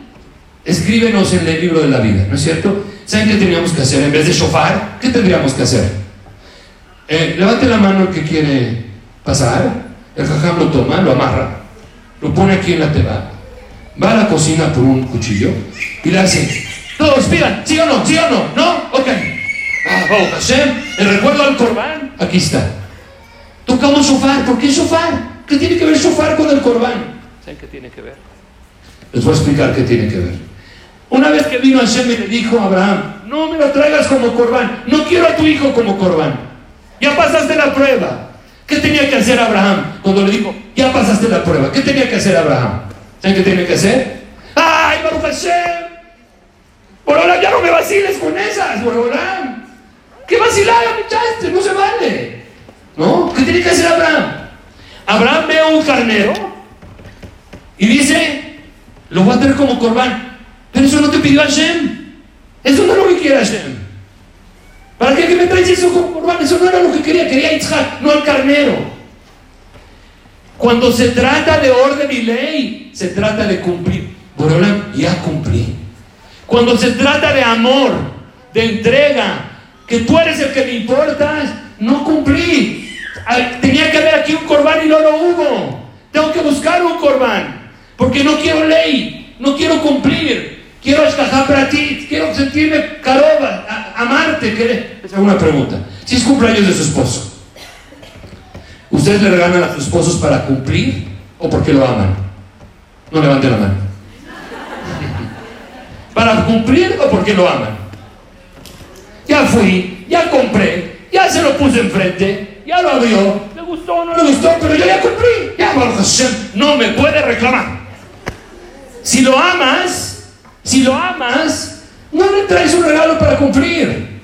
escríbenos en el libro de la vida, ¿no es cierto? ¿Saben qué teníamos que hacer? En vez de shofar, ¿qué tendríamos que hacer? Eh, levante la mano el que quiere pasar, el jajam lo toma, lo amarra, lo pone aquí en la teba, va a la cocina por un cuchillo y le hace, todos pidan, ¿sí o no? ¿Sí o no? ¿No? Ok. Ah, oh, Hashem, el recuerdo al corbán, aquí está. Tocamos shofar, ¿por qué shofar? ¿Qué tiene que ver shofar con el corbán? ¿Saben qué tiene que ver? Les voy a explicar qué tiene que ver. Una vez que vino Hashem y le dijo a Abraham, no me lo traigas como corbán, no quiero a tu hijo como corbán. Ya pasaste la prueba. ¿Qué tenía que hacer Abraham cuando le dijo, ya pasaste la prueba? ¿Qué tenía que hacer Abraham? ¿Saben qué tiene que hacer? ¡Ay, Baruch Hashem! Borolam, ya no me vaciles con esas, Borolam. ¿Qué vacilada me echaste? No se vale. ¿No? ¿Qué tiene que hacer Abraham? Abraham ve a un carnero y dice, lo voy a tener como corbán. Pero eso no te pidió Hashem. Eso no es lo que quiere Hashem. ¿Para qué me traes eso como corbán? Eso no era lo que quería. Quería Yitzhak, no al carnero. Cuando se trata de orden y ley, se trata de cumplir. Borolam, ya cumplí. Cuando se trata de amor, de entrega, que tú eres el que me importas, no cumplí. Tenía que haber aquí un corbán y no lo hubo. Tengo que buscar un corbán. Porque no quiero ley, no quiero cumplir. Quiero ti, quiero sentirme caroba, amarte. Esa es una pregunta. Si es cumpleaños de su esposo, ¿ustedes le regalan a sus esposos para cumplir o porque lo aman? No levanten la mano. ¿Para cumplir o porque lo aman? Ya fui, ya compré, ya se lo puse enfrente, ya lo abrió, le gustó o no le gustó, pero yo ya cumplí. Ya, no me puede reclamar. Si lo amas, si lo amas, no le traes un regalo para cumplir.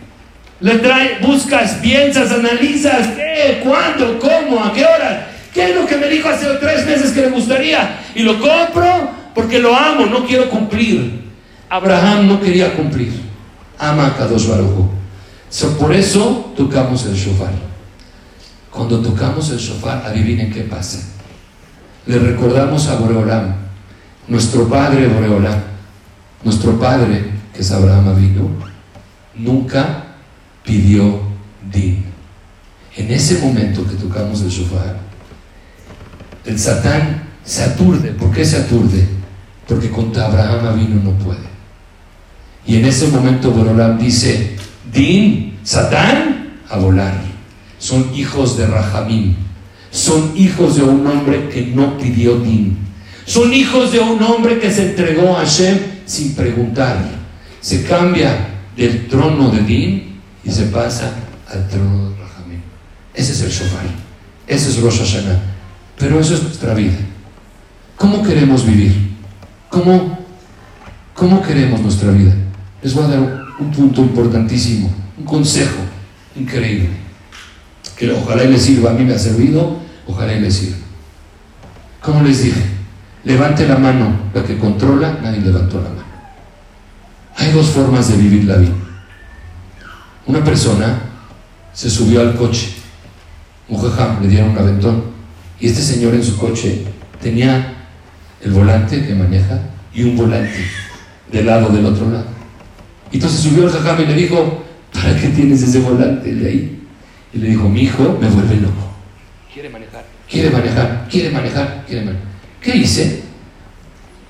Le traes, buscas, piensas, analizas, qué, cuándo, cómo, a qué hora. ¿Qué es lo que me dijo hace tres meses que le gustaría? Y lo compro porque lo amo, no quiero cumplir. Abraham no quería cumplir. Ama a Kadosh Baruj Por eso tocamos el shofar. Cuando tocamos el shofar, adivinen qué pasa. Le recordamos a Boreolam, nuestro padre Boreolam, nuestro padre, que es Abraham Avinu, nunca pidió din. En ese momento que tocamos el shofar, el Satán se aturde. ¿Por qué se aturde? Porque contra Abraham Avinu no puede. Y en ese momento Borolam dice, Din, Satán, a volar. Son hijos de Rahamim. Son hijos de un hombre que no pidió Din. Son hijos de un hombre que se entregó a Hashem sin preguntar. Se cambia del trono de Din y se pasa al trono de Rahamim. Ese es el Shofar. Ese es Rosh Hashanah. Pero eso es nuestra vida. ¿Cómo queremos vivir? ¿Cómo, cómo queremos nuestra vida? Les voy a dar un punto importantísimo, un consejo increíble, que ojalá y les sirva, a mí me ha servido, ojalá y les sirva. Como les dije, levante la mano la que controla, nadie levantó la mano. Hay dos formas de vivir la vida. Una persona se subió al coche, un jajam, le dieron un aventón, y este señor en su coche tenía el volante que maneja y un volante del lado del otro lado. Entonces subió el jajam y le dijo, ¿para qué tienes ese volante de ahí? Y le dijo, mi hijo me vuelve loco. Quiere manejar. quiere manejar, quiere manejar, quiere manejar. ¿Qué hice?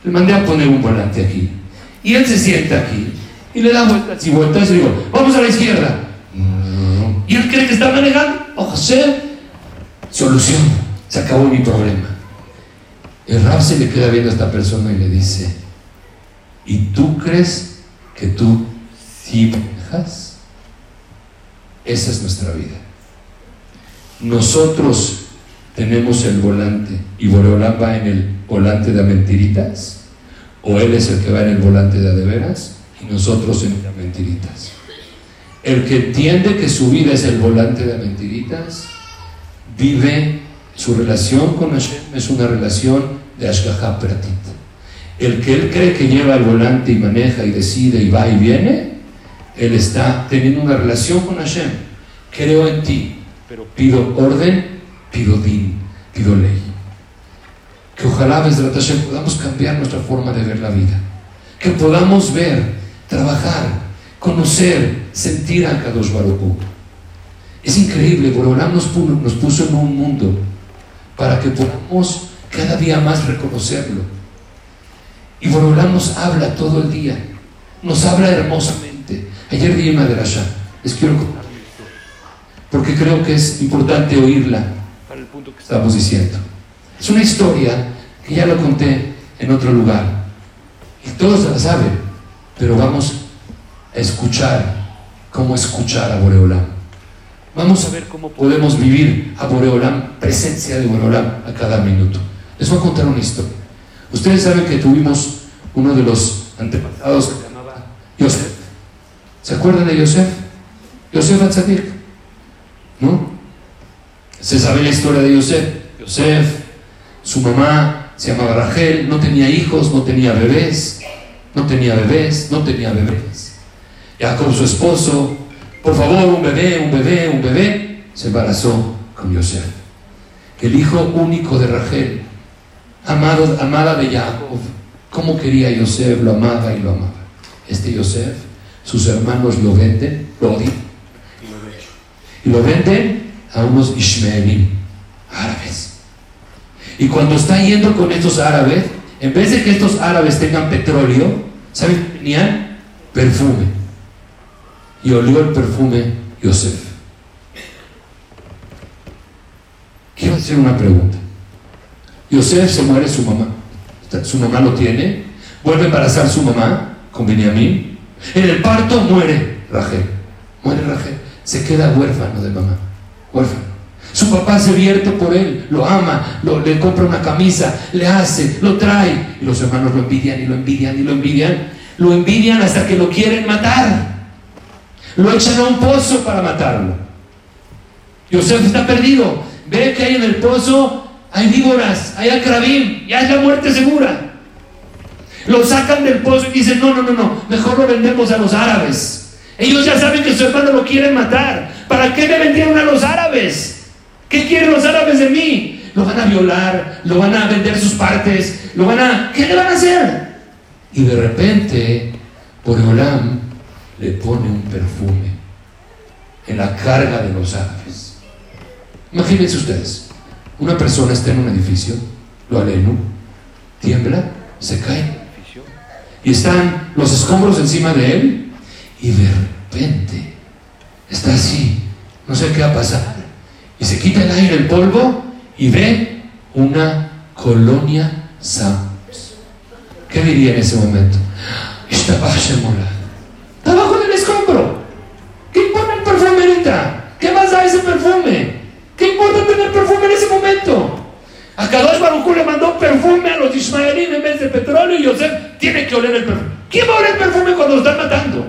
Le mandé a poner un volante aquí. Y él se sienta aquí y le da vueltas y vueltas y digo, vamos a la izquierda. Y él cree que está manejando. O sea, solución. Se acabó mi problema. El rap se le queda viendo a esta persona y le dice, ¿y tú crees que tú sí? Esa es nuestra vida. Nosotros tenemos el volante y Boreolán va en el volante de mentiritas, o él es el que va en el volante de adeveras y nosotros en mentiritas. El que entiende que su vida es el volante de mentiritas, vive su relación con Hashem, es una relación de Ashgaha Pratit. El que él cree que lleva el volante y maneja y decide y va y viene, él está teniendo una relación con Hashem. Creo en ti, pero pido orden, pido din, pido ley. Que ojalá, Besrat Hashem, podamos cambiar nuestra forma de ver la vida. Que podamos ver, trabajar, conocer, sentir a Kadosh Baruch Es increíble, Borolam nos, nos puso en un mundo para que podamos cada día más reconocerlo. Y Borolam nos habla todo el día, nos habla hermosamente. Ayer di una de les quiero contar porque creo que es importante oírla para el punto que estamos diciendo. Es una historia que ya lo conté en otro lugar y todos la saben, pero vamos a escuchar cómo escuchar a Boreolam. Vamos a ver cómo podemos vivir a Boreolam, presencia de Boreolam a cada minuto. Les voy a contar una historia. Ustedes saben que tuvimos uno de los antepasados que se llamaba Yosef. ¿Se acuerdan de Yosef? Yosef Atzadik. ¿No? Se sabe la historia de Yosef. Yosef, su mamá se llamaba Rachel, no tenía hijos, no tenía bebés, no tenía bebés, no tenía bebés. Jacob, su esposo, por favor, un bebé, un bebé, un bebé, se embarazó con Yosef. El hijo único de Rachel, amado, amada de Jacob. ¿Cómo quería Yosef? Lo amaba y lo amaba. Este Yosef, sus hermanos lo venden, lo odian y lo venden a unos Ishmaelim, árabes. Y cuando está yendo con estos árabes, en vez de que estos árabes tengan petróleo, ¿saben qué? Perfume y olió el perfume Yosef. Quiero hacer una pregunta. Yosef se muere su mamá. Su mamá lo tiene. Vuelve a embarazar su mamá con Benjamín. En el parto muere Rachel. Muere Rachel. Se queda huérfano de mamá. Huérfano. Su papá se vierte por él, lo ama, le compra una camisa, le hace, lo trae. Y los hermanos lo envidian y lo envidian y lo envidian. Lo envidian hasta que lo quieren matar. Lo echan a un pozo para matarlo. Yosef está perdido. Ve que hay en el pozo, hay víboras, hay acrabín, ya es la muerte segura. Lo sacan del pozo y dicen, no, no, no, no, mejor lo vendemos a los árabes. Ellos ya saben que su hermano lo quieren matar. ¿Para qué me vendieron a los árabes? ¿Qué quieren los árabes de mí? Lo van a violar, lo van a vender sus partes, lo van a... ¿Qué le van a hacer? Y de repente, por Olam le pone un perfume en la carga de los árabes. Imagínense ustedes, una persona está en un edificio, lo aleno, tiembla, se cae, y están los escombros encima de él, y de repente está así, no sé qué va a pasar, y se quita el aire, el polvo, y ve una colonia Sams. ¿Qué diría en ese momento? Está Abajo del escombro. ¿Qué importa el perfume ahorita? ¿Qué más da ese perfume? ¿Qué importa tener perfume en ese momento? A Kadosh Baruj le mandó perfume a los ismaelíes en vez de petróleo y Yosef tiene que oler el perfume. ¿Quién va a oler el perfume cuando lo están matando?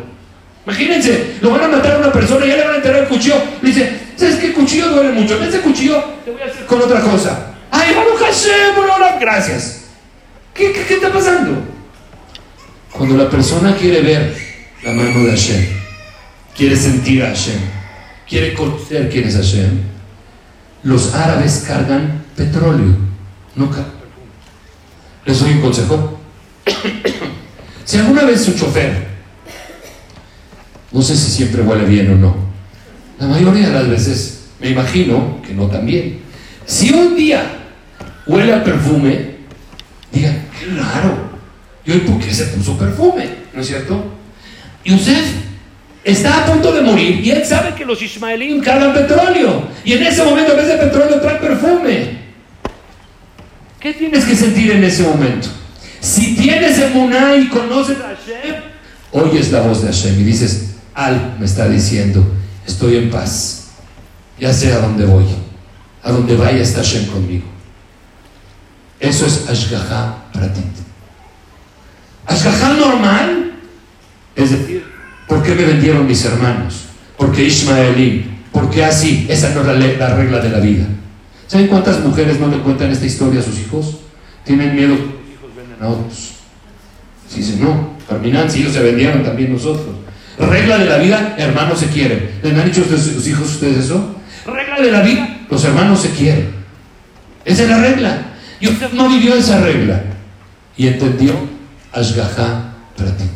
Imagínense, lo van a matar a una persona y ya le van a enterrar el cuchillo. Le dice, mucho. En vez de cuchillo, te voy a hacer con otra cosa. ¡Ay, Hashem, gracias! ¿Qué, qué, ¿Qué está pasando? Cuando la persona quiere ver la mano de Hashem, quiere sentir a Hashem, quiere conocer quién es Hashem, los árabes cargan petróleo, no cargan Les doy un consejo. si alguna vez su chofer, no sé si siempre huele bien o no, la mayoría de las veces, me imagino que no tan bien, Si un día huele a perfume, digan, qué raro. ¿Y hoy por qué se puso perfume? ¿No es cierto? Yosef está a punto de morir y él sabe que los ismaelíes cargan petróleo. Y en ese momento, en vez de petróleo, trae perfume. ¿Qué tienes que sentir en ese momento? Si tienes emuná y conoces a Hashem, oyes la voz de Hashem y dices, Al me está diciendo, estoy en paz, ya sé a dónde voy, a dónde vaya está Hashem conmigo. Eso es Ashgaha Pratit. Ashgaha normal, es decir, ¿por qué me vendieron mis hermanos? ¿Por qué Ismaelí? ¿Por qué así? Esa no es la, regla de la vida. ¿Saben cuántas mujeres no le cuentan esta historia a sus hijos? Tienen miedo que los hijos vendan a otros. Si dicen, no, Carminan, si ellos se vendieron, también nosotros. Regla de la vida, hermanos se quieren. ¿Les han dicho a sus hijos ustedes eso? Regla de la vida, los hermanos se quieren. Esa es la regla. Y usted no vivió esa regla. Y entendió Ashgaha Pratit.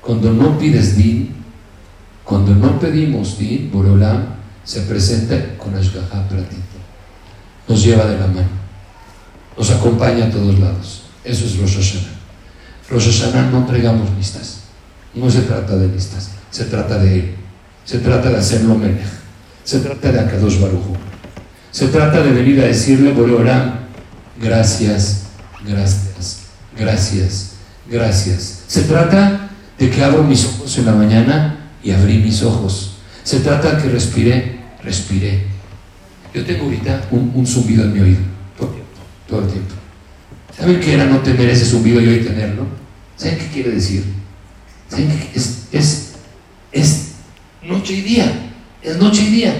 Cuando no pides din, cuando no pedimos din, Boreolam se presenta con Ashgaha Pratit. Nos lleva de la mano. Nos acompaña a todos lados. Eso es Rosh Hashanah. Rosh Hashanah no entregamos listas. No se trata de listas. Se trata de Él. Se trata de hacerlo melech. Se trata de Akadosh Baruj Hu. Se trata de venir a decirle, Boreolam, gracias, gracias, gracias, gracias. Se trata de que abro mis ojos en la mañana y abrí mis ojos. Se trata de que respiré, respiré. Yo tengo ahorita un, un zumbido en mi oído, todo el tiempo. ¿Saben qué era no tener ese zumbido y hoy tenerlo? ¿Saben qué quiere decir? ¿Saben qué? Es, es noche y día, es noche y día.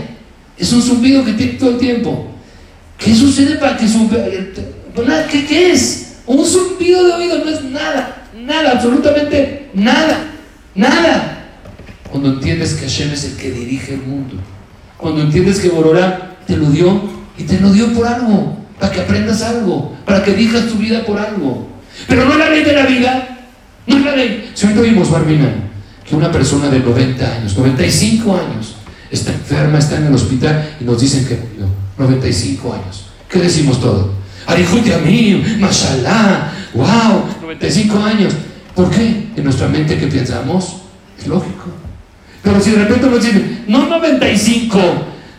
Es un zumbido que tiene todo el tiempo. ¿Qué sucede para que zumbi- nada, ¿Qué, ¿Qué es? Un zumbido de oído no es nada, nada, absolutamente nada, nada. Cuando entiendes que Hashem es el que dirige el mundo, cuando entiendes que Bororá te lo dio y te lo dio por algo, para que aprendas algo, para que dirijas tu vida por algo. Pero no la ley de la vida, no es la ley. Si ahorita vimos, Barbina, que una persona de 90 años, 95 años, está enferma, está en el hospital y nos dicen que murió, 95 años. ¿Qué decimos todo? Arijuti a mí, mashallah, wow, 95 años. ¿Por qué? En nuestra mente, ¿qué pensamos? Es lógico. Pero si de repente nos dicen, no 95,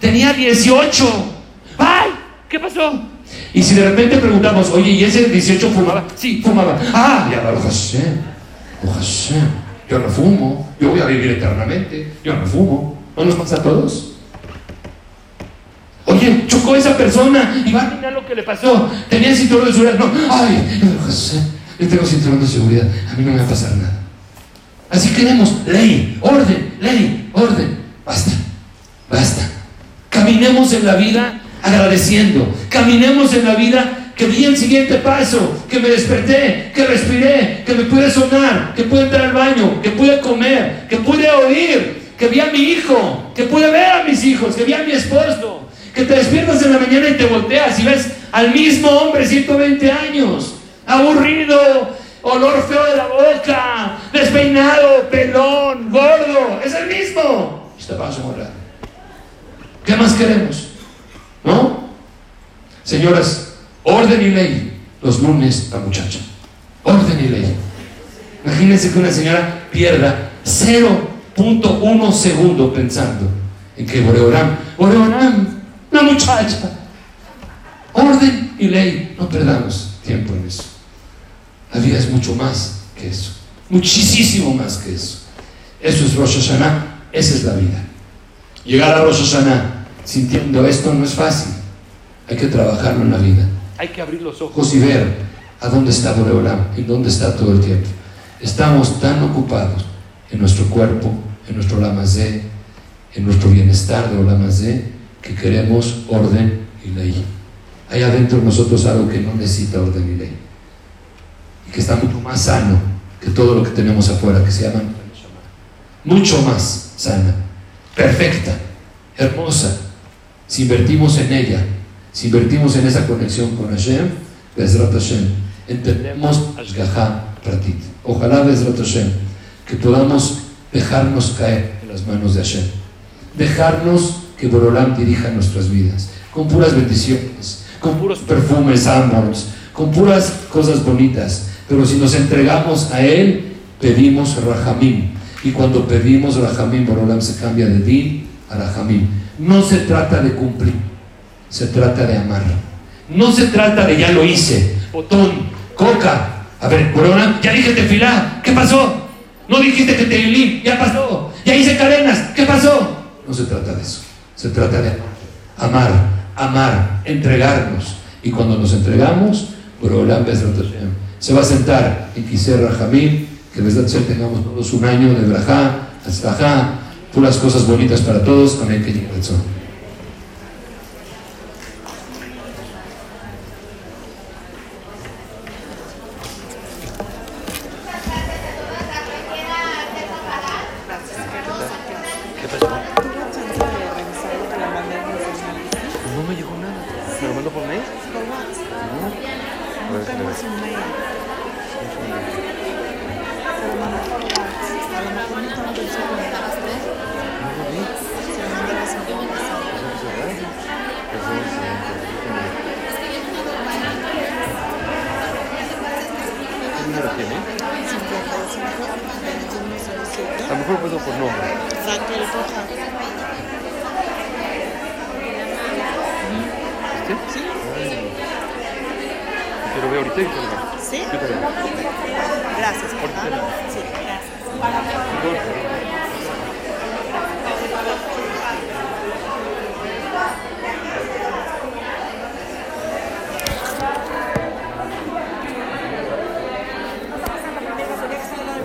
tenía 18. ¡Ay! ¿Qué pasó? Y si de repente preguntamos, oye, ¿y ese 18 fumaba? Sí, fumaba. Ah, ya Baruch Hashem. Yo no fumo, yo voy a vivir eternamente, yo no fumo. ¿No nos pasa a todos? Oye, chocó esa persona y va a mirar lo que le pasó. Tenía cinturón de seguridad. No, ay, yo tengo cinturón de seguridad, a mí no me va a pasar nada. Así queremos ley, orden, ley, orden. Basta, basta. Caminemos en la vida agradeciendo. Caminemos en la vida que vi el siguiente paso, que me desperté, que respiré, que me pude sonar, que pude entrar al baño, que pude comer, que pude oír, que vi a mi hijo, que pude ver a mis hijos, que vi a mi esposo, que te despiertas en la mañana y te volteas y ves al mismo hombre 120 años, aburrido, olor feo de la boca, despeinado, pelón, gordo, es el mismo. Esta pasa morar. ¿Qué más queremos? ¿No? Señoras, orden y ley. Los lunes, la muchacha. Orden y ley. Imagínense que una señora pierda 0.1 segundo pensando en que Boreoram, Boreoram, la muchacha. Orden y ley. No perdamos tiempo en eso. La vida es mucho más que eso. Muchísimo más que eso. Eso es Rosh Hashanah. Esa es la vida. Llegar a Rosh Hashanah sintiendo esto no es fácil. Hay que trabajarlo en la vida. Hay que abrir los ojos. Y ver a dónde está Boreolam y dónde está todo el tiempo. Estamos tan ocupados en nuestro cuerpo, en nuestro lamazé, en nuestro bienestar de Olamazé, que queremos orden y ley. Hay adentro de nosotros algo que no necesita orden y ley. Y que está mucho más sano que todo lo que tenemos afuera, que se llama mucho más sana, perfecta, hermosa. Si invertimos en ella, si invertimos en esa conexión con Hashem, Bezrat Hashem, entendemos Ashgaha Pratit. Ojalá Bezrat Hashem, que podamos dejarnos caer en las manos de Hashem, dejarnos que Borolam dirija nuestras vidas. con puras bendiciones, con puros perfumes, amores, con puras cosas bonitas. Pero si nos entregamos a Él, pedimos Rahamim. Y cuando pedimos Rahamim, Borolam se cambia de Din a Rahamim. No se trata de cumplir, se trata de amar. No se trata de ya lo hice, botón, coca. A ver, Borolam, ya dije tefilá, ¿qué pasó? No dijiste que te ilí, ya pasó. Ya hice cadenas, ¿qué pasó? No se trata de eso. Se trata de amar, amar, entregarnos. Y cuando nos entregamos, se va a sentar en Kiser Rahamim, que desde tengamos todos un año de Brajá, hasta puras cosas bonitas para todos. Amén. Que